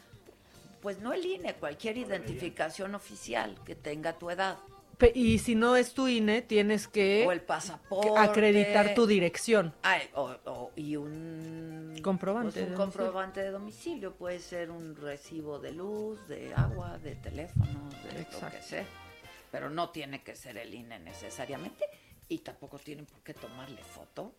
Pues no el INE, cualquier identificación oficial que tenga tu edad. Y si no es tu INE, tienes que, O el pasaporte. acreditar tu dirección. Ay, o- o- y un Comprobante pues, de un domicilio. comprobante de domicilio puede ser un recibo de luz, de agua, de teléfono, de lo que sea. Pero no tiene que ser el INE necesariamente y tampoco tienen por qué tomarle foto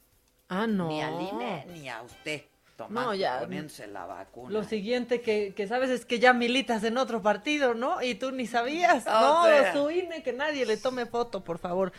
Ah, no. ni al INE ni a usted tomando, No, ya. poniéndose la vacuna. Lo siguiente que, que sabes es que ya militas en otro partido, ¿no? Y tú ni sabías. No, sea. su INE, que nadie le tome foto, por favor.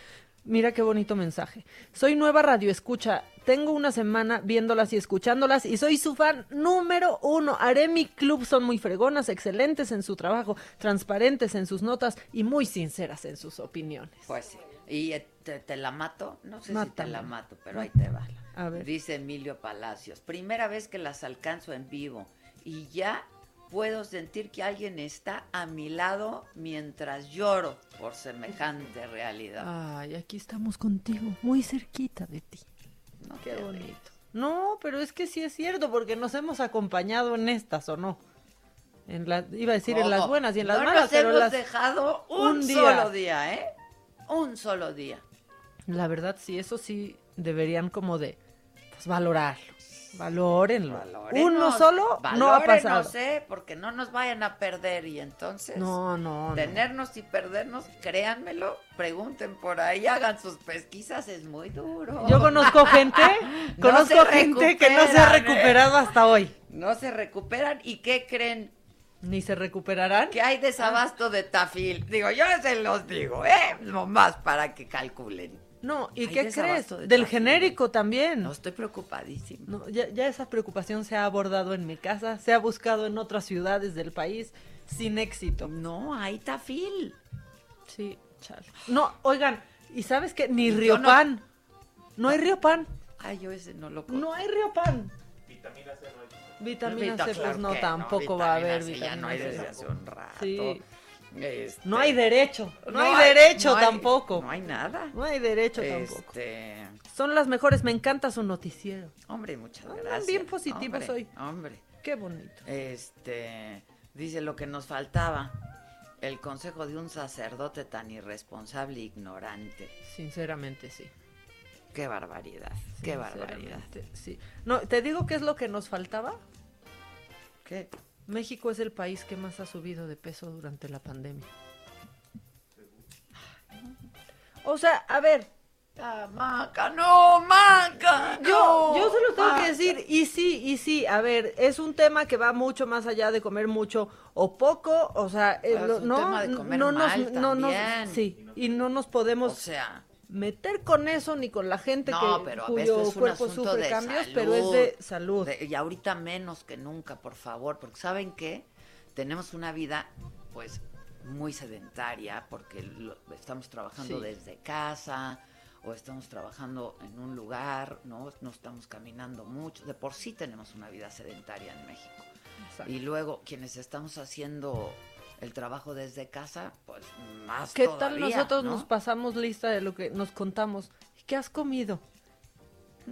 Mira qué bonito mensaje. Soy nueva radio escucha. Tengo una semana viéndolas y escuchándolas y soy su fan número uno. Haré mi club. Son muy fregonas, excelentes en su trabajo, transparentes en sus notas y muy sinceras en sus opiniones. Pues sí. ¿Y eh, te, te la mato? No sé si te la mato, pero ahí te va. A ver. Dice Emilio Palacios. Primera vez que las alcanzo en vivo y ya puedo sentir que alguien está a mi lado mientras lloro por semejante realidad. Ay, aquí estamos contigo, muy cerquita de ti. No Qué bonito. No, pero es que sí es cierto, porque nos hemos acompañado en estas, ¿o no? En la, iba a decir en las buenas y en las no malas, nos pero hemos las, dejado un, un día. solo día, ¿eh? Un solo día. la verdad sí, eso sí deberían como de pues, valorarlo. Valórenlo. Uno solo no ha pasado. ¿eh? Porque no nos vayan a perder y entonces... No, no, no. Tenernos y perdernos, créanmelo, pregunten por ahí, hagan sus pesquisas, es muy duro. Yo conozco gente, [laughs] No conozco gente que no se ha ¿eh? recuperado hasta hoy. No se recuperan y ¿qué creen? Ni se recuperarán. Que hay desabasto de tafil. Digo, yo se los digo, ¿eh? Nomás para que calculen. No, ¿y Hay qué crees? de Del genérico también. No, estoy preocupadísima. No, ya, ya esa preocupación se ha abordado en mi casa, se ha buscado en otras ciudades del país sin éxito. No, hay tafil. Sí, chale. No, oigan, ¿y sabes qué? Ni Yo no- Riopan. No, hay Riopan. Ay, yo ese no lo No hay Riopan. Vitamina C no hay. Vitamina Vita- C, claro pues no, tampoco va a vitamina haber C vitamina Ya no hay desde hace un rato. Sí. Este, No hay derecho. No, no hay, hay- derecho no hay- tampoco. No hay nada. No hay derecho tampoco. Este, Son las mejores, me encanta su noticiero. hombre, muchas Andan gracias. bien positivos Hombre, hoy. Hombre, Qué bonito. este, dice lo que nos faltaba. El consejo de un sacerdote tan irresponsable e ignorante. Sinceramente, sí. Qué barbaridad, qué barbaridad. Sí. No, te digo qué es lo que nos faltaba. ¿Qué? México es el país que más ha subido de peso durante la pandemia. O sea, a ver, Ah, Maca, no, Maca. yo, no, yo se lo tengo Maca. que decir, y sí, y sí, a ver, es un tema que va mucho más allá de comer mucho o poco, o sea, eh, lo- no, tema de comer no nos, no también. sí, y no nos podemos O sea, meter con eso ni con la gente no, que pero cuyo es cuerpo sufre de cambios, salud, pero es de salud. de- y ahorita menos que nunca, por favor, porque saben qué, tenemos una vida, pues, muy sedentaria, porque lo- estamos trabajando Sí. desde casa o estamos trabajando en un lugar, no, no estamos caminando mucho. De por sí tenemos una vida sedentaria en México. Exacto. Y luego quienes estamos haciendo el trabajo desde casa, pues más ¿Qué todavía, tal nosotros ¿no? nos pasamos lista de lo que nos contamos? ¿Qué has comido?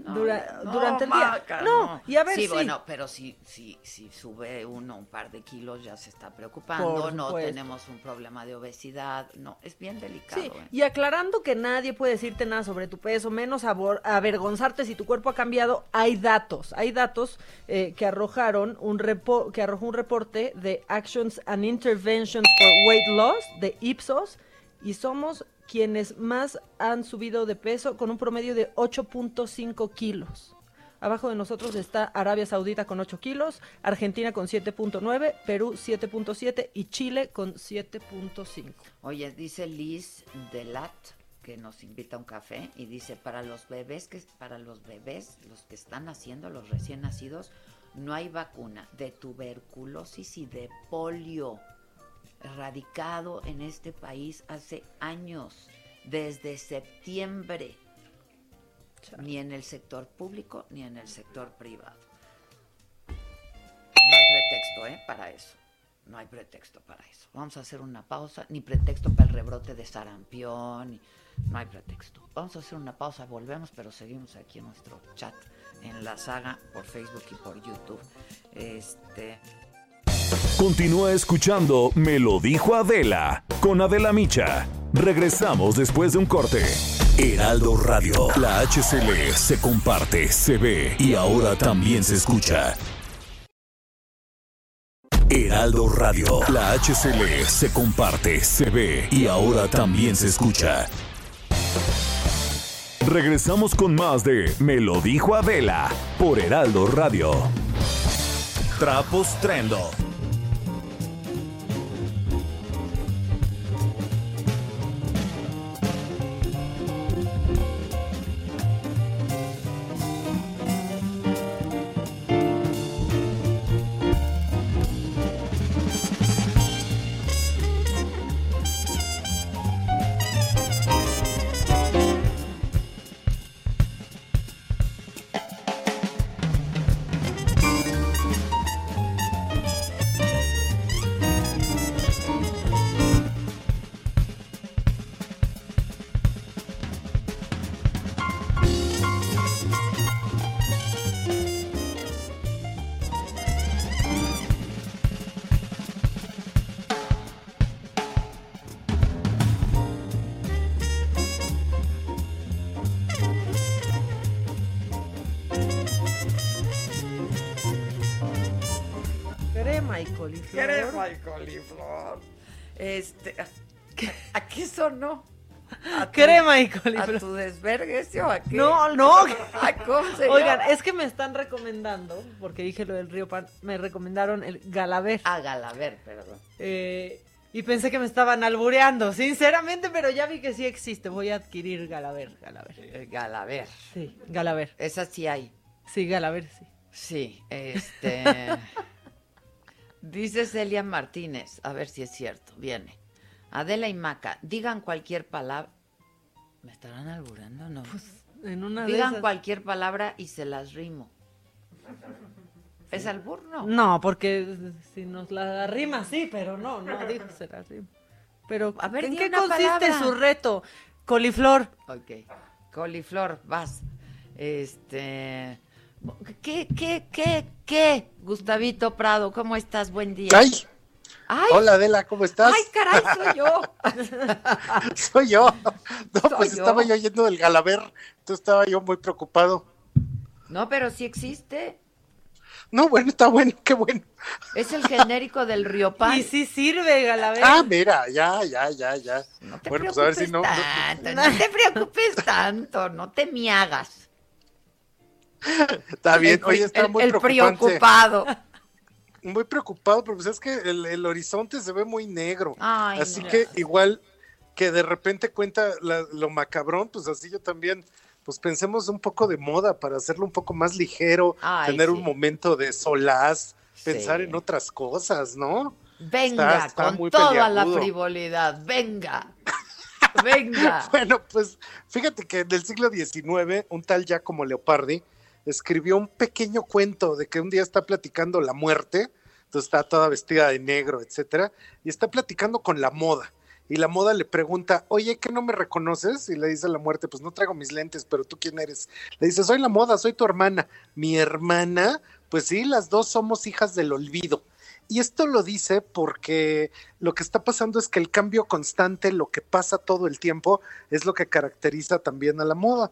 No, Dura- no, durante el día. Maca, no, y a ver sí, bueno, pero si, si, si sube uno un par de kilos ya se está preocupando, Por no supuesto. tenemos un problema de obesidad, no, es bien delicado. Sí, ¿eh? y aclarando que nadie puede decirte nada sobre tu peso, menos avergonzarte si tu cuerpo ha cambiado, hay datos, hay datos eh, que arrojaron un repo- que arrojó un reporte de Actions and Interventions for Weight Loss de Ipsos y somos quienes más han subido de peso con un promedio de 8.5 kilos. Abajo de nosotros está Arabia Saudita con 8 kilos, Argentina con 7.9, Perú 7.7 y Chile con 7.5. Oye, dice Liz Delat que nos invita a un café y dice para los bebés que para los bebés los que están naciendo los recién nacidos no hay vacuna de tuberculosis y de polio erradicado en este país hace años desde septiembre ni en el sector público ni en el sector privado no hay pretexto ¿eh? para eso no hay pretexto para eso. Vamos a hacer una pausa, ni pretexto para el rebrote de sarampión, ni- no hay pretexto. Vamos a hacer una pausa, volvemos, pero seguimos aquí en nuestro chat, en la saga, por Facebook y por YouTube. Este, Continúa escuchando Me lo dijo Adela con Adela Micha. Regresamos después de un corte. Heraldo Radio, la HCL se comparte, se ve y ahora también se escucha. Heraldo Radio, la HCL se comparte, se ve y ahora también se escucha. Regresamos con más de Me lo dijo Adela por Heraldo Radio. Trapos Trendo. Coliflor. Crema y coliflor. Este, ¿a qué sonó? ¿A tu- Crema y coliflor. ¿A tu desvergue sí, o a qué? No, no. [laughs] Ay, ¿Cómo se Oigan, llama? es que me están recomendando, porque dije lo del río Pan, me recomendaron el Galaver. Ah, Galaver, perdón. Eh, y pensé que me estaban albureando, sinceramente, pero ya vi que sí existe. Voy a adquirir Galaver, Galaver. Eh, Galaver. Sí, Galaver. Esa sí hay. Sí, Galaver, sí. Sí, este. [laughs] Dice Celia Martínez, a ver si es cierto, viene. Adela y Maca, digan cualquier palabra. ¿Me estarán alburando no? En una de digan esas- cualquier palabra y se las rimo. ¿Es albur? No. No, porque si nos la rima, sí, pero no, no dijo se la rima. Pero, A ver, ¿en qué consiste palabra. su reto? Coliflor. Ok. Coliflor, vas. Este. ¿Qué, qué, qué, qué? Gustavito Prado, ¿cómo estás? Buen día. ¡Ay! Ay. Hola Adela, ¿cómo estás? Ay, caray, soy yo. [laughs] Soy yo. No, pues yo. estaba yo yendo del Galaver, entonces estaba yo muy preocupado. No, pero sí existe. No, bueno, está bueno, qué bueno. Es el genérico del Riopan. [laughs] Y sí sirve, Galaver. Ah, mira, ya, ya, ya, ya. No te bueno, pues a ver si no. no- tanto, no te preocupes tanto, no te me hagas. Está bien, oye, está el- muy el preocupante. preocupado. Muy preocupado, pero pues es que el, el horizonte se ve muy negro. Ay, así no. que igual que de repente cuenta la- lo macabrón, pues así yo también, pues pensemos un poco de moda para hacerlo un poco más ligero, Ay, tener sí. un momento de solaz, pensar Sí. en otras cosas, ¿no? Venga, Está- está con toda la frivolidad, venga. Venga. [laughs] Bueno, pues fíjate que en el siglo XIX, un tal Giacomo Leopardi escribió un pequeño cuento de que un día está platicando la muerte, entonces está toda vestida de negro, etcétera, y está platicando con la moda. Y la moda le pregunta, oye, ¿qué no me reconoces? Y le dice la muerte, pues no traigo mis lentes, pero tú quién eres. Le dice, soy la moda, soy tu hermana. Mi hermana, pues sí, las dos somos hijas del olvido. Y esto lo dice porque lo que está pasando es que el cambio constante, lo que pasa todo el tiempo, es lo que caracteriza también a la moda.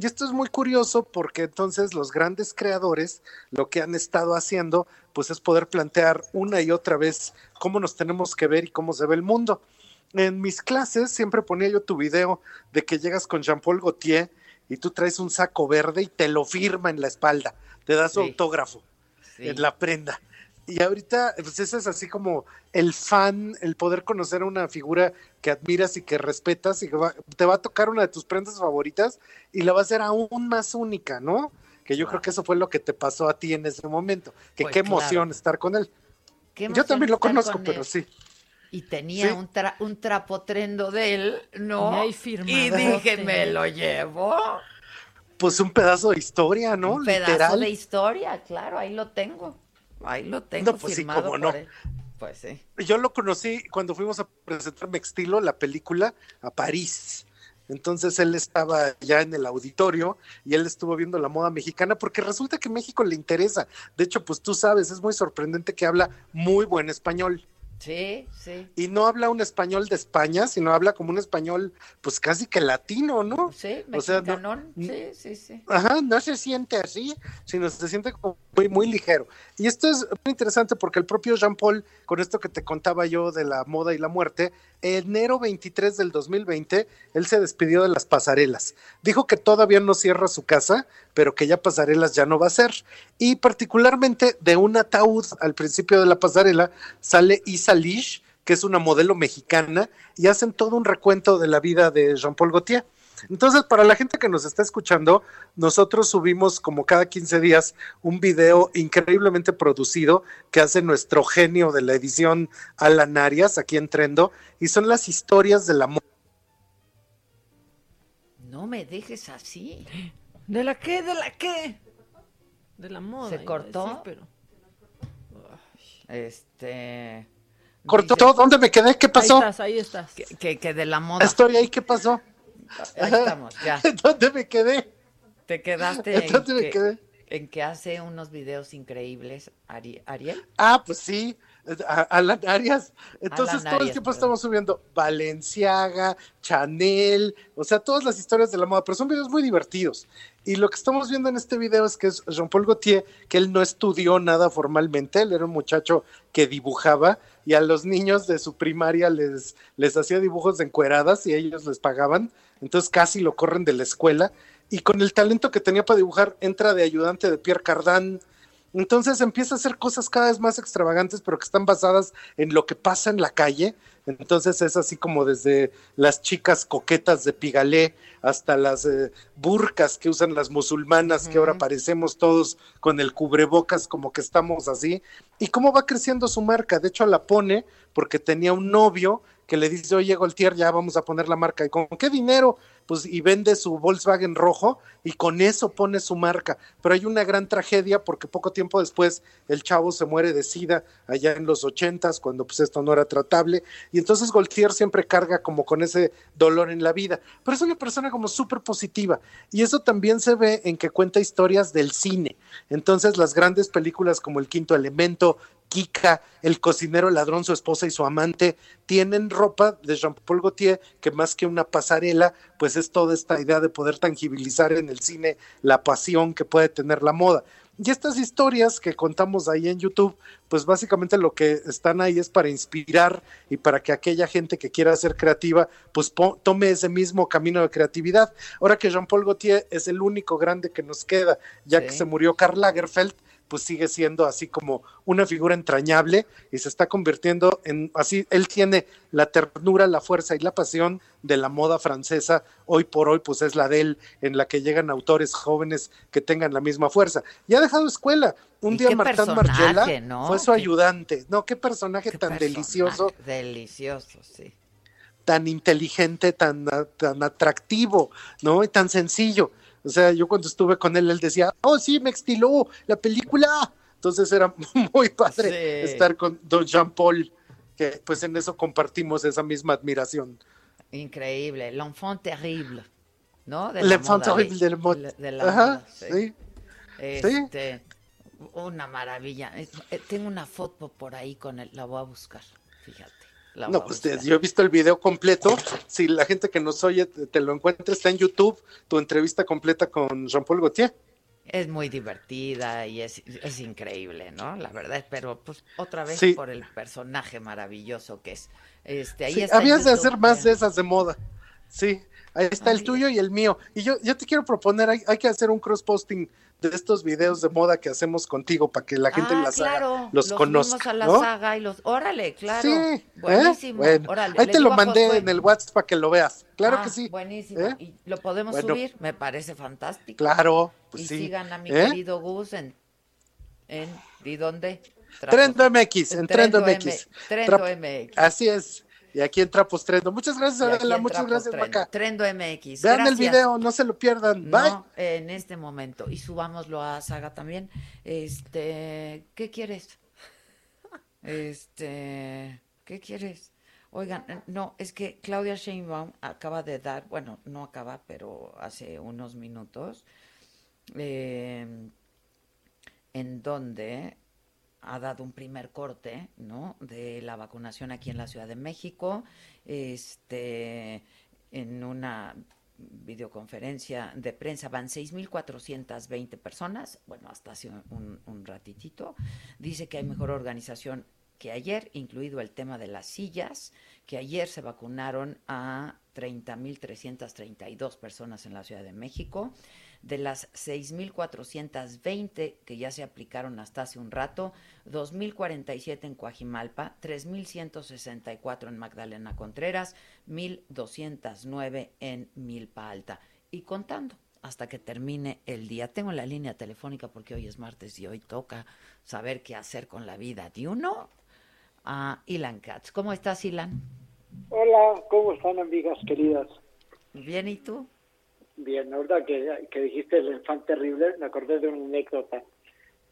Y esto es muy curioso porque entonces los grandes creadores lo que han estado haciendo, pues es poder plantear una y otra vez cómo nos tenemos que ver y cómo se ve el mundo. en mis clases siempre ponía yo tu video de que llegas con Jean-Paul Gaultier y tú traes un saco verde y te lo firma en la espalda, te da su autógrafo en la prenda. Y ahorita, pues ese es así como el fan, el poder conocer a una figura que admiras y que respetas y que te va a tocar una de tus prendas favoritas y la va a hacer aún más única, ¿no? Que yo creo que eso fue lo que te pasó a ti en ese momento. Que Pues qué emoción estar con él. Yo también lo conozco, con pero sí. Y tenía Sí. un, tra- un trapotrendo de él, ¿no? Y ahí Y dije, me lo llevo. Pues un pedazo de historia, ¿no? Un pedazo Literal. de historia, claro, ahí lo tengo. Ahí lo tengo No, pues sí, cómo no. él. Pues sí. Yo lo conocí cuando fuimos a presentar Mextilo, la película, a París. Entonces él estaba ya en el auditorio y él estuvo viendo la moda mexicana porque resulta que México le interesa. De hecho, pues tú sabes, es muy sorprendente que habla muy buen español. Sí, sí. Y no habla un español de España, sino habla como un español, pues casi que latino, ¿no? Sí, O sea, no- mexicanón. sí, sí, sí. Ajá, no se siente así, sino se siente como muy, muy ligero. Y esto es muy interesante porque el propio Jean Paul, con esto que te contaba yo de la moda y la muerte, enero 23 del 2020, él se despidió de las pasarelas. Dijo que todavía no cierra su casa, pero que ya pasarelas ya no va a ser. Y particularmente de un ataúd al principio de la pasarela sale Isa Lish, que es una modelo mexicana, y hacen todo un recuento de la vida de Jean-Paul Gaultier. Entonces, para la gente que nos está escuchando, nosotros subimos como cada 15 días un video increíblemente producido que hace nuestro genio de la edición Alan Arias aquí en Trendo, y son las historias del amor. No me dejes así. ¿De la qué? ¿De la qué? De la moda. ¿Se cortó? decir, pero... Este. ¿Cortó dice-? ¿Dónde me quedé? ¿Qué pasó? Ahí estás, ahí estás. Que, que, que de la moda. Estoy ahí, ¿qué pasó? Ahí estamos, ya. [laughs] ¿Dónde me quedé? Te quedaste en ¿Dónde me que, quedé? en que hace unos videos increíbles, Ari- Ariel. Ah, pues sí, Alan Arias. Entonces Alan todo el tiempo estamos subiendo Valenciaga, Chanel, o sea, todas las historias de la moda, pero son videos muy divertidos. Y lo que estamos viendo en este video es que es Jean-Paul Gaultier, que él no estudió nada formalmente, él era un muchacho que dibujaba y a los niños de su primaria les, les hacía dibujos de encueradas y ellos les pagaban, entonces casi lo corren de la escuela. Y con el talento que tenía para dibujar, entra de ayudante de Pierre Cardin, entonces empieza a hacer cosas cada vez más extravagantes, pero que están basadas en lo que pasa en la calle. Entonces es así como desde las chicas coquetas de Pigalé hasta las eh, burcas que usan las musulmanas, que ahora parecemos todos con el cubrebocas como que estamos así. Y cómo va creciendo su marca. De hecho, la pone porque tenía un novio que le dice, oye, Goltier, ya vamos a poner la marca. ¿Y con qué dinero? Pues y vende su Volkswagen rojo y con eso pone su marca. Pero hay una gran tragedia porque poco tiempo después el chavo se muere de sida allá en los ochentas, cuando pues esto no era tratable. Y entonces Goltier siempre carga como con ese dolor en la vida. Pero es una persona como súper positiva. Y eso también se ve en que cuenta historias del cine. Entonces las grandes películas como El Quinto Elemento, Kika, el cocinero, el ladrón, su esposa y su amante, tienen ropa de Jean-Paul Gaultier que más que una pasarela, pues es toda esta idea de poder tangibilizar en el cine la pasión que puede tener la moda. Y estas historias que contamos ahí en YouTube, pues básicamente lo que están ahí es para inspirar y para que aquella gente que quiera ser creativa, pues tome ese mismo camino de creatividad. Ahora que Jean-Paul Gaultier es el único grande que nos queda, ya que se murió Karl Lagerfeld, pues sigue siendo así como una figura entrañable y se está convirtiendo en así, él tiene la ternura, la fuerza y la pasión de la moda francesa, hoy por hoy pues es la de él, en la que llegan autores jóvenes que tengan la misma fuerza. Y ha dejado escuela. Un día personaje, Margiela ¿no? fue su ayudante. No, qué personaje tan Personaje delicioso, Delicioso, sí. tan inteligente, tan, tan atractivo, ¿no? Y tan sencillo. O sea, yo cuando estuve con él, él decía, oh, sí, me extiló la película. Entonces era [laughs] muy padre Sí. estar con Don Jean Paul, que pues en eso compartimos esa misma admiración. Increíble. L'enfant terrible. ¿No? De L'enfant terrible de la moda. de- la Ajá, moda, sí. sí. Este, Una maravilla. Es- eh, Tengo una foto por ahí con él. La voy a buscar. Fíjate. La No, pues yo he visto el video completo. Si la gente que nos oye te, te lo encuentra, está en YouTube, tu entrevista completa con Jean-Paul Gaultier. Es muy divertida y es, es increíble, ¿no? La verdad, pero pues otra vez Sí. por el personaje maravilloso que es. Este, ahí Sí, está habías de hacer más de esas de moda. Sí, ahí está el tuyo y el mío. Y yo, yo te quiero proponer, hay, hay que hacer un cross-posting de estos videos de moda que hacemos contigo para que la gente en Ah, la saga claro, los, conozca. a la ¿no? saga y los. Órale, claro. Sí, ¿eh? Buenísimo. Bueno, Órale, ahí te lo mandé Josué. en el WhatsApp para que lo veas. Claro Ah, que sí. Buenísimo. ¿Eh? ¿Y lo podemos Bueno. subir? Me parece fantástico. Claro, pues y sí. sigan a mi ¿Eh? querido Gus en. en ¿Y dónde? Trendo MX, en Trendo MX. Trendo MX. Así es. Y aquí en Trapos Trendo. Muchas gracias, Adela. Muchas gracias, Trendo. Maca. Trendo MX. Vean el video, no se lo pierdan. Bye. No, en este momento. Y subámoslo a Saga también. Este, ¿qué quieres? [laughs] Este, ¿qué quieres? Oigan, no, es que Claudia Sheinbaum acaba de dar, bueno, no acaba, pero hace unos minutos, eh, en donde ha dado un primer corte, ¿no? De la vacunación aquí en la Ciudad de México, este, en una videoconferencia de prensa van 6.420 personas, bueno, hasta hace un, un ratitito, dice que hay mejor organización que ayer, incluido el tema de las sillas, que ayer se vacunaron a 30.332 personas en la Ciudad de México. De las 6.420 que ya se aplicaron hasta hace un rato, 2.047 en Coajimalpa, 3.164 en Magdalena Contreras, 1.209 en Milpa Alta. Y contando hasta que termine el día. Tengo la línea telefónica porque hoy es martes y hoy toca saber qué hacer con la vida de uno. A Ilan Katz. ¿Cómo estás, Ilan? Hola, ¿cómo están amigas queridas? Bien, ¿y tú? Bien, ahorita que, que dijiste el infante terrible, me acordé de una anécdota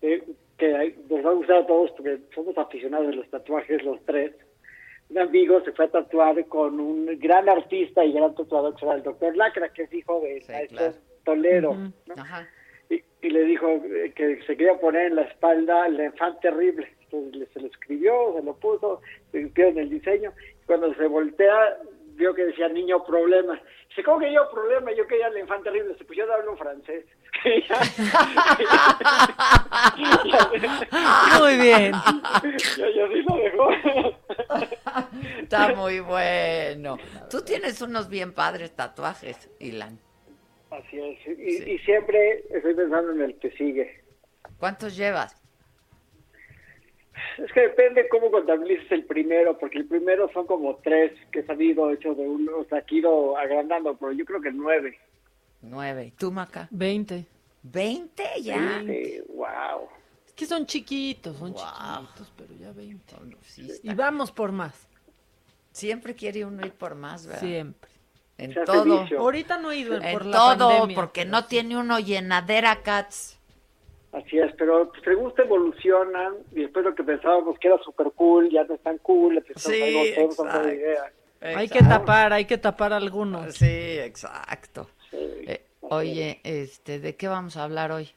eh, que nos va a gustar a todos porque somos aficionados de los tatuajes los tres. Un amigo se fue a tatuar con un gran artista y gran tatuador que se llama el doctor Lacra, que es hijo del maestro claro. Toledo. Ujú. ¿no? Ajá. y, y le dijo eh, que se quería poner en la espalda el infante terrible. Entonces le- se lo escribió, se lo puso, se en el diseño. Cuando se voltea, vio que decía niño problema. Dice, ¿cómo que yo problema? Yo quería el infante terrible. Se puso a hablar francés. [laughs] [laughs] Muy bien. Ya, ya sí lo dejó. [laughs] Está muy bueno. Tú tienes unos bien padres tatuajes, Ilan. Así es. Y, y siempre estoy pensando en el que sigue. ¿Cuántos llevas? Es que depende cómo contabilices el primero, porque el primero son como tres que han ido hechos de uno, o sea, que he ido agrandando, pero yo creo que nueve. Nueve. ¿Tú, Maca? Veinte. ¿Veinte ya? Sí, wow. Es que son chiquitos, son chiquitos, pero ya 20. y vamos por más. Siempre quiere uno ir por más, ¿verdad? Siempre. En Se todo. vicio. Ahorita no he ido En por la todo, pandemia. porque no tiene uno llenadera, Cats. Así es, pero pues, según se evolucionan, y después lo que pensábamos que era super cool, ya no es tan cool, empezamos Sí, algo idea. Hay que tapar, hay que tapar algunos. Sí, exacto. Eh, oye, este, ¿de qué vamos a hablar hoy?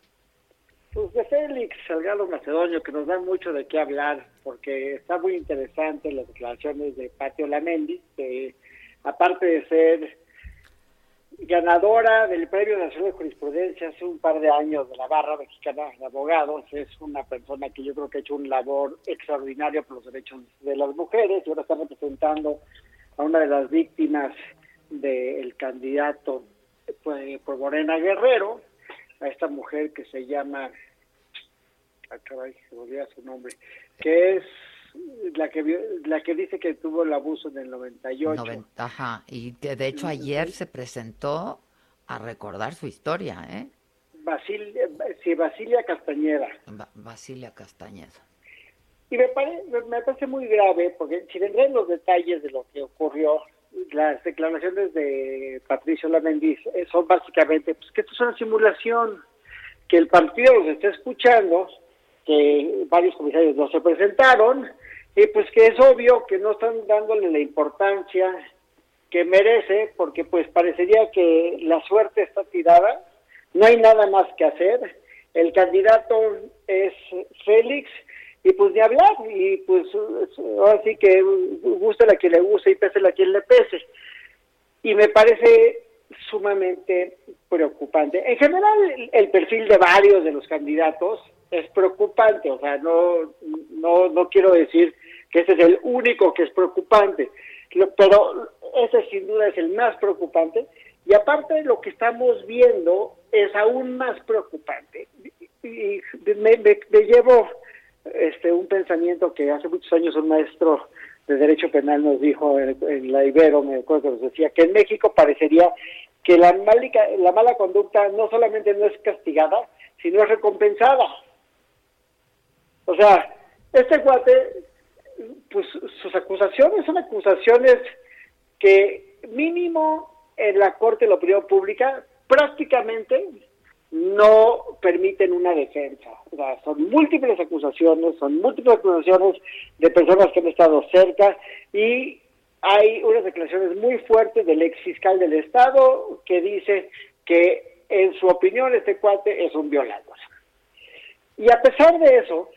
Pues de Félix Salgado Macedonio, que nos da mucho de qué hablar, porque está muy interesante las declaraciones de Patio Lamendi, que aparte de ser ganadora del Premio Nacional de Jurisprudencia hace un par de años de la Barra Mexicana de Abogados, es una persona que yo creo que ha hecho un labor extraordinario por los derechos de las mujeres y ahora está representando a una de las víctimas del candidato pues, por Morena Guerrero, a esta mujer que se llama, ah, caray, se olvida su nombre, que es la que la que dice que tuvo el abuso en el 98. Noventa- Ajá, y que de hecho ayer se presentó a recordar su historia, ¿eh? Basil, sí, Basilia Castañeda. Ba- Basilia Castañeda. Y me, pare- me- me parece muy grave, porque si vendré en los detalles de lo que ocurrió, las declaraciones de Patricio Lamendiz eh, son básicamente pues, que esto es una simulación, que el partido los está escuchando, que varios comisarios no se presentaron, y pues que es obvio que no están dándole la importancia que merece, porque pues parecería que la suerte está tirada, no hay nada más que hacer, el candidato es Félix, y pues de hablar, y pues ahora sí que guste a quien le guste y pese a quien le pese. Y me parece sumamente preocupante. En general, el perfil de varios de los candidatos es preocupante, o sea, no, no, no quiero decir que ese es el único que es preocupante, pero ese sin duda es el más preocupante. Y aparte lo que estamos viendo es aún más preocupante. Y me, me- llevo este un pensamiento que hace muchos años un maestro de Derecho Penal nos dijo en, en la Ibero, me acuerdo que nos decía, que en México parecería que la, malica- la mala conducta no solamente no es castigada, sino es recompensada. O sea, este cuate, pues sus acusaciones son acusaciones que mínimo en la Corte de la Opinión Pública prácticamente no permiten una defensa. O sea, son múltiples acusaciones, son múltiples acusaciones de personas que han estado cerca y hay unas declaraciones muy fuertes del ex fiscal del Estado que dice que en su opinión este cuate es un violador. Y a pesar de eso,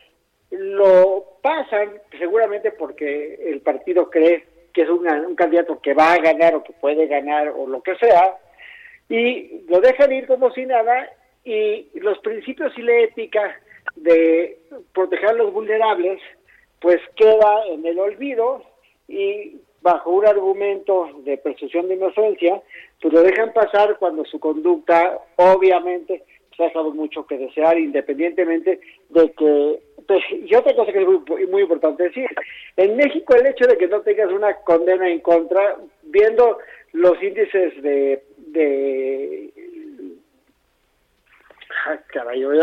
lo pasan seguramente porque el partido cree que es un candidato que va a ganar o que puede ganar o lo que sea, y lo dejan ir como si nada y los principios y la ética de proteger a los vulnerables pues queda en el olvido y bajo un argumento de presunción de inocencia pues lo dejan pasar cuando su conducta obviamente pues, ha dejado mucho que desear independientemente de que pues, y otra cosa que es muy, muy importante decir en México el hecho de que no tengas una condena en contra viendo los índices de, de Ah, caray, hoy,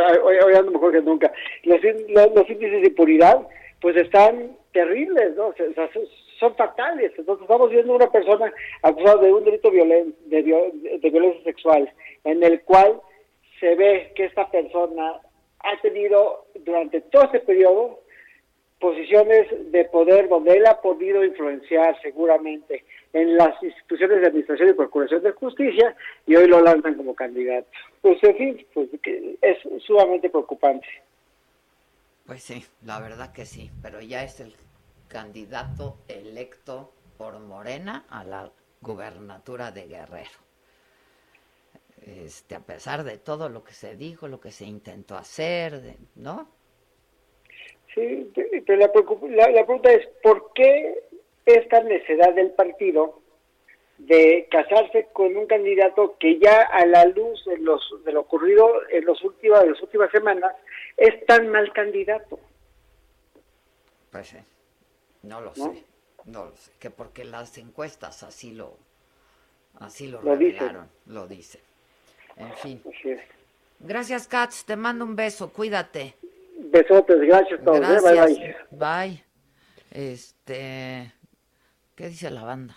ando mejor que nunca. Los, los, índices de impunidad, pues están terribles, ¿no? O sea, son, son fatales. Entonces, estamos viendo una persona acusada de un delito violen- de, vio- de violencia sexual, en el cual se ve que esta persona ha tenido durante todo este periodo posiciones de poder donde él ha podido influenciar seguramente en las instituciones de administración y procuración de justicia y hoy lo lanzan como candidato. Pues en fin, pues es sumamente preocupante. Pues sí, la verdad que sí, pero ya es el candidato electo por Morena a la gubernatura de Guerrero. Este, a pesar de todo lo que se dijo, lo que se intentó hacer, de- ¿no? Sí, pero la, la, la pregunta es, ¿por qué esta necedad del partido de casarse con un candidato que ya a la luz de, los, de lo ocurrido en, los últimos, las últimas semanas es tan mal candidato? Pues sí, no lo ¿No? sé, no lo sé, que porque las encuestas así lo, así lo, Lo dicen. revelaron, lo dicen. En fin. Así es. Gracias, Katz, te mando un beso, cuídate. Besotes, gracias todos. ¿eh? Gracias. Bye, bye. Bye. Este, ¿qué dice la banda?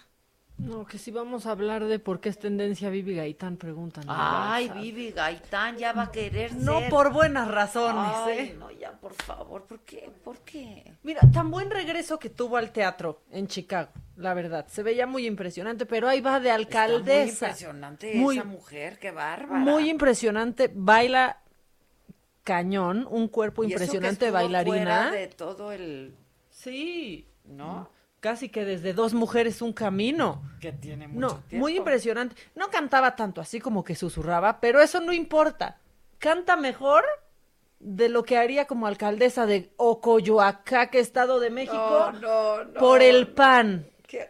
No, que si vamos a hablar de por qué es tendencia Vivi Gaitán, preguntan. Ay. Vivi Gaitán ya va a querer No ser. por buenas razones, Ay, ¿eh? no, ya, por favor, ¿por qué? ¿Por qué? Mira, tan buen regreso que tuvo al teatro en Chicago, la verdad. Se veía muy impresionante, pero ahí va de Está alcaldesa. muy impresionante Muy- esa mujer, qué bárbara. Muy impresionante, baila cañón, un cuerpo Y eso que impresionante de bailarina. fuera de todo el, Sí, ¿no? Casi que desde dos mujeres un camino. Que tiene mucho No, tiempo. muy impresionante. No cantaba tanto así como que susurraba, pero eso no importa. Canta mejor de lo que haría como alcaldesa de Ocoyoacaque, Estado de México, No, no, no. por el pan. Qué,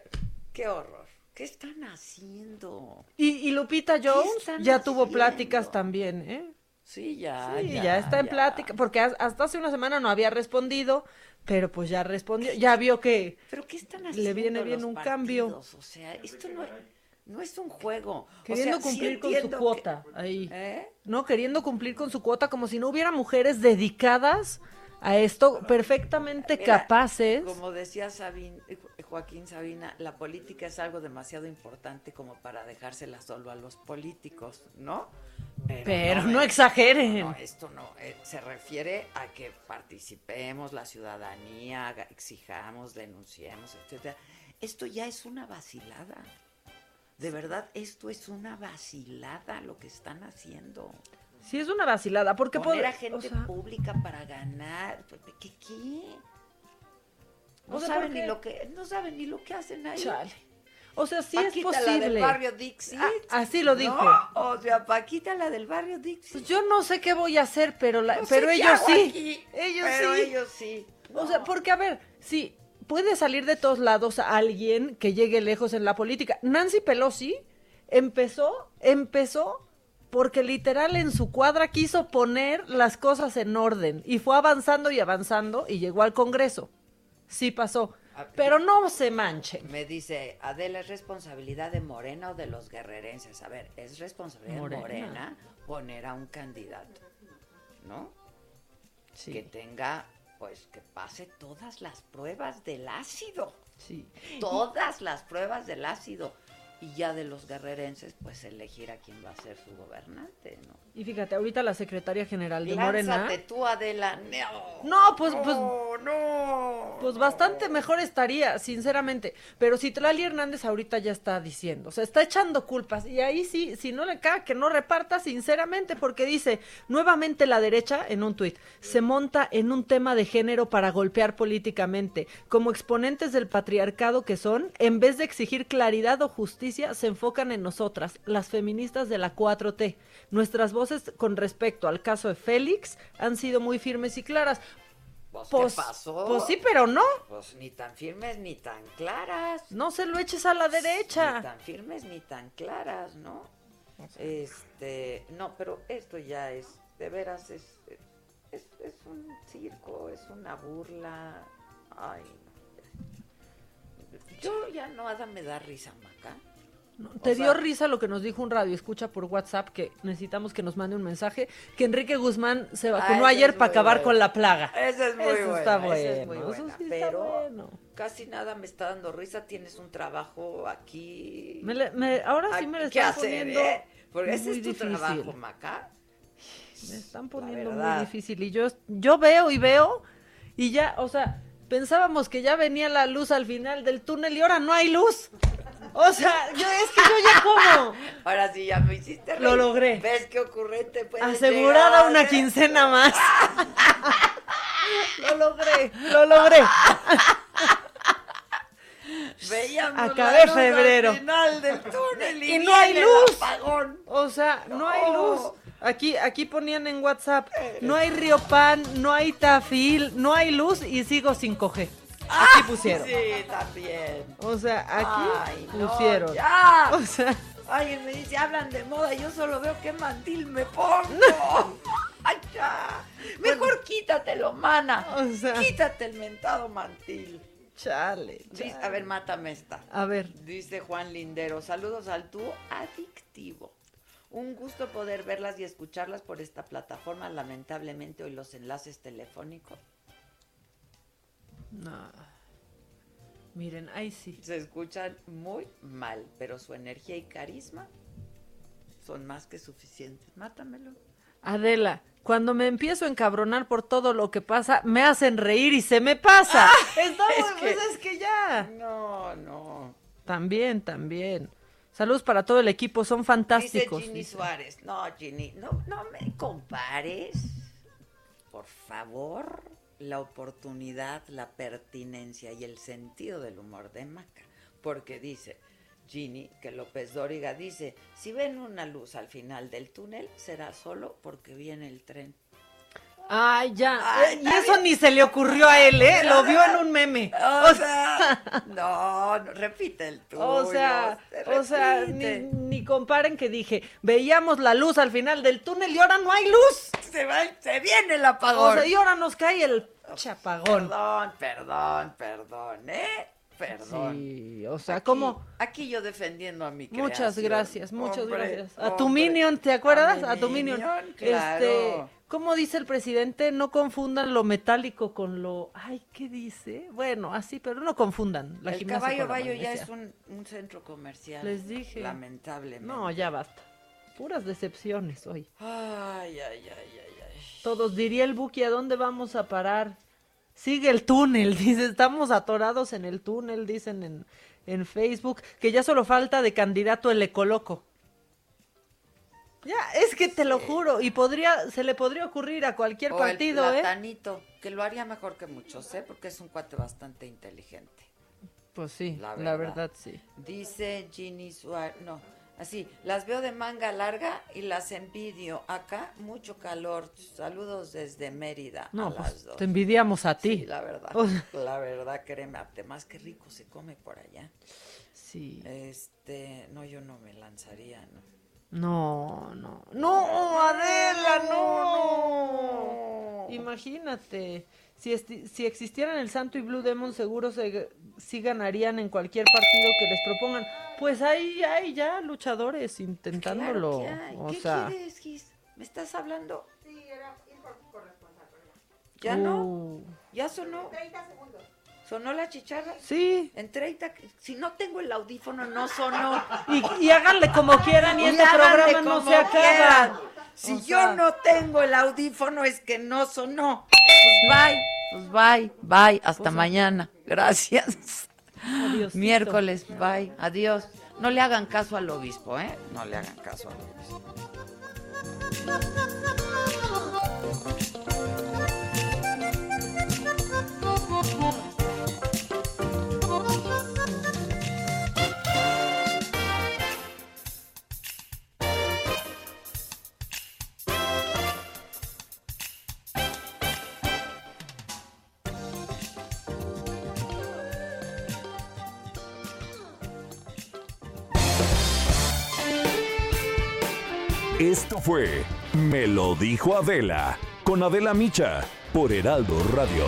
qué horror. ¿Qué están haciendo? Y, y Lupita Jones ya tuvo pláticas también, ¿eh? Sí, ya, Sí, ya, ya, está en ya. plática, porque has- hasta hace una semana no había respondido, pero pues ya respondió, ya vio que ¿Pero qué están le haciendo viene bien un cambio. O sea, esto no, no es un juego. O Queriendo sí cumplir con su que- cuota ahí. ¿Eh? No, queriendo cumplir con su cuota como si no hubiera mujeres dedicadas a esto, perfectamente Mira, capaces. Como decía Sabin, eh, Joaquín Sabina, la política es algo demasiado importante como para dejársela solo a los políticos, ¿no? Pero no exageren. No, esto no, eh, se refiere a que participemos, la ciudadanía, exijamos, denunciemos, etcétera. Esto ya es una vacilada. De verdad, esto es una vacilada lo que están haciendo. Sí, es una vacilada, porque Poner a gente o sea, pública para ganar. ¿Qué qué? No O sea, saben ni lo que no saben ni lo que hacen ahí. Chale. O sea, sí Paquita, es la posible. del barrio Dixie. Ah, así lo dijo. No, o sea, Paquita, la del barrio Dixie. Pues yo no sé qué voy a hacer, pero la, No pero ellos sí. aquí, ellos pero sí. ellos sí. O sea, porque a ver, sí, puede salir de todos lados alguien que llegue lejos en la política. Nancy Pelosi empezó, empezó porque literal en su cuadra quiso poner las cosas en orden y fue avanzando y avanzando y llegó al Congreso. Sí pasó. Pero no se manchen. Me dice, Adela, ¿es responsabilidad de Morena o de los guerrerenses? A ver, es responsabilidad Morena. de Morena poner a un candidato, ¿no? Que tenga, pues, que pase todas las pruebas del ácido. Sí. Todas las pruebas del ácido. Y ya de los guerrerenses, pues, elegir a quién va a ser su gobernante, ¿no? Y fíjate, ahorita la secretaria general de Morena. Lánzate tú, Adela. No, No, pues, pues, no. Pues bastante mejor estaría, sinceramente. Pero si Tlali Hernández ahorita ya está diciendo, o sea, está echando culpas. Y ahí sí, si no le caga, que no reparta, sinceramente, porque dice, nuevamente la derecha, en un tuit, se monta en un tema de género para golpear políticamente. Como exponentes del patriarcado que son, en vez de exigir claridad o justicia, se enfocan en nosotras, las feministas de la 4T. Nuestras voces con respecto al caso de Félix han sido muy firmes y claras. Pues, Pues- ¿qué pasó? pues sí, pero no. Pues ni tan firmes ni tan claras. No se lo eches a la Ni derecha. tan firmes ni tan claras, ¿no? Este, no, pero esto ya es, de veras, es, es, es un circo, es una burla. Ay, no. ya. Yo ya nada me da risa, Maca. Te O dio sea- risa lo que nos dijo un radio escucha por WhatsApp que necesitamos que nos mande un mensaje que Enrique Guzmán se vacunó Ah, ayer para acabar con la plaga. Esa es muy Eso buena. está es muy bueno, eso sí está bueno. casi nada me está dando risa. Tienes un trabajo aquí. Me le- me- ahora sí me que están hacer, poniendo ¿eh? Porque ese muy es tu difícil. trabajo, Maca. Me están poniendo muy difícil y yo yo veo y veo y ya, o sea, pensábamos que ya venía la luz al final del túnel y ahora no hay luz. O sea, yo es que yo ya como [laughs] Ahora sí ya me hiciste Lo logré. ¿Ves qué ocurrente puede asegurada llegar, una eh? quincena más. [laughs] lo logré, lo logré. [laughs] Veíamos Acabé la luz febrero. al final del túnel y, Y no hay luz. apagón. O sea, no hay luz. Aquí, aquí ponían en WhatsApp, no hay Río Pan, no hay Tafil, no hay luz y sigo sin coger. Aquí pusieron. Sí, también. O sea, aquí Ay, no, pusieron. ya. O sea, Alguien me dice, hablan de moda, yo solo veo qué mantil me pongo. [laughs] Ay, ya. Mejor quítatelo, mana. O sea. Quítate el mentado mantil. chale. A ver, mátame esta. A ver. Dice Juan Lindero, saludos al dúo adictivo. Un gusto poder verlas y escucharlas por esta plataforma. Lamentablemente hoy los enlaces telefónicos No. Miren, ahí sí. se escuchan muy mal, pero su energía y carisma son más que suficientes. Mátamelo. Adela, cuando me empiezo a encabronar por todo lo que pasa, me hacen reír y se me pasa. Está es muy- que- pues es que ya. No, no. También, también. Saludos para todo el equipo, son fantásticos. Dice Ginny dice. Suárez. No, Ginny, no, no me compares. Por favor, la oportunidad, la pertinencia y el sentido del humor de Maca. Porque dice Ginny que López Dóriga dice, si ven una luz al final del túnel, será solo porque viene el tren. Ay, ya. Ay, y eso ni se le ocurrió a él, ¿eh? Lo vio en un meme. [laughs] O sea, [laughs] no, no, repite el tuyo. O sea, se o sea, ni, ni comparen que dije, veíamos la luz al final del túnel y ahora no hay luz. se, va, se viene el apagón. O sea, y ahora nos cae el chapagón. Perdón, perdón, perdón, ¿eh? Perdón. Sí, o sea, Aquí- ¿cómo? Aquí yo defendiendo a mi Muchas creación. gracias, muchas Hombre, gracias. A tu hombre. Minion, ¿te acuerdas? A, tu Minion. claro. Este, ¿cómo dice el presidente? No confundan lo metálico con lo, ay, ¿qué dice? Bueno, así, pero no confundan la el gimnasia caballo bayo ya es un, un centro comercial. Les dije. Lamentablemente. No, ya basta. Puras decepciones hoy. Ay, ay, ay, ay, ay. Todos diría el Buki, ¿a dónde vamos a parar? Sigue el túnel, [laughs] dice, estamos atorados en el túnel, dicen en, en Facebook, que ya solo falta de candidato el Ecoloco. Ya, es que te lo juro, y podría, se le podría ocurrir a cualquier O partido, el ¿eh? platanito, que lo haría mejor que muchos, ¿eh? Porque es un cuate bastante inteligente. Pues sí, La la verdad. verdad, sí. Dice Ginny Suárez, no, así, las veo de manga larga y las envidio. Acá mucho calor. Saludos desde Mérida a No, las pues dos. te envidiamos a ti. Sí, la verdad. [laughs] La verdad, créeme, además qué rico se come por allá. Sí. Este, no, yo no me lanzaría, ¿no? No, no. No, Adela, no, no. Imagínate. Si, si existieran el Santo y Blue Demon, seguro se, sí ganarían en cualquier partido que les propongan. Pues ahí hay ya luchadores intentándolo. Claro que hay. O ¿Qué sea, quieres, Gis? ¿Me estás hablando? Sí, era ¿Ya no? Uh. ¿Ya sonó? ¿Sonó la chicharra? Sí. En 30, si no tengo el audífono, no sonó. Y, y háganle como quieran y, Y este programa no se acaba. Si O yo sea, no tengo el audífono es que no sonó. Pues bye, pues bye, bye, hasta Pues, mañana. Gracias. Adiosito. Miércoles, bye, adiós. No le hagan caso al obispo, ¿eh? No le hagan caso al obispo. Fue Me lo dijo Adela con Adela Micha por Heraldo Radio.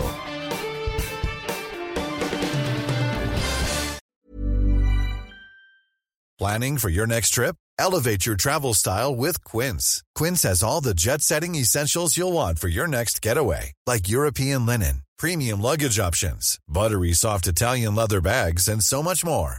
Planning for your next trip? Elevate your travel style with Quince. Quince has all the jet setting essentials you'll want for your next getaway, like European linen, premium luggage options, buttery soft Italian leather bags, and so much more.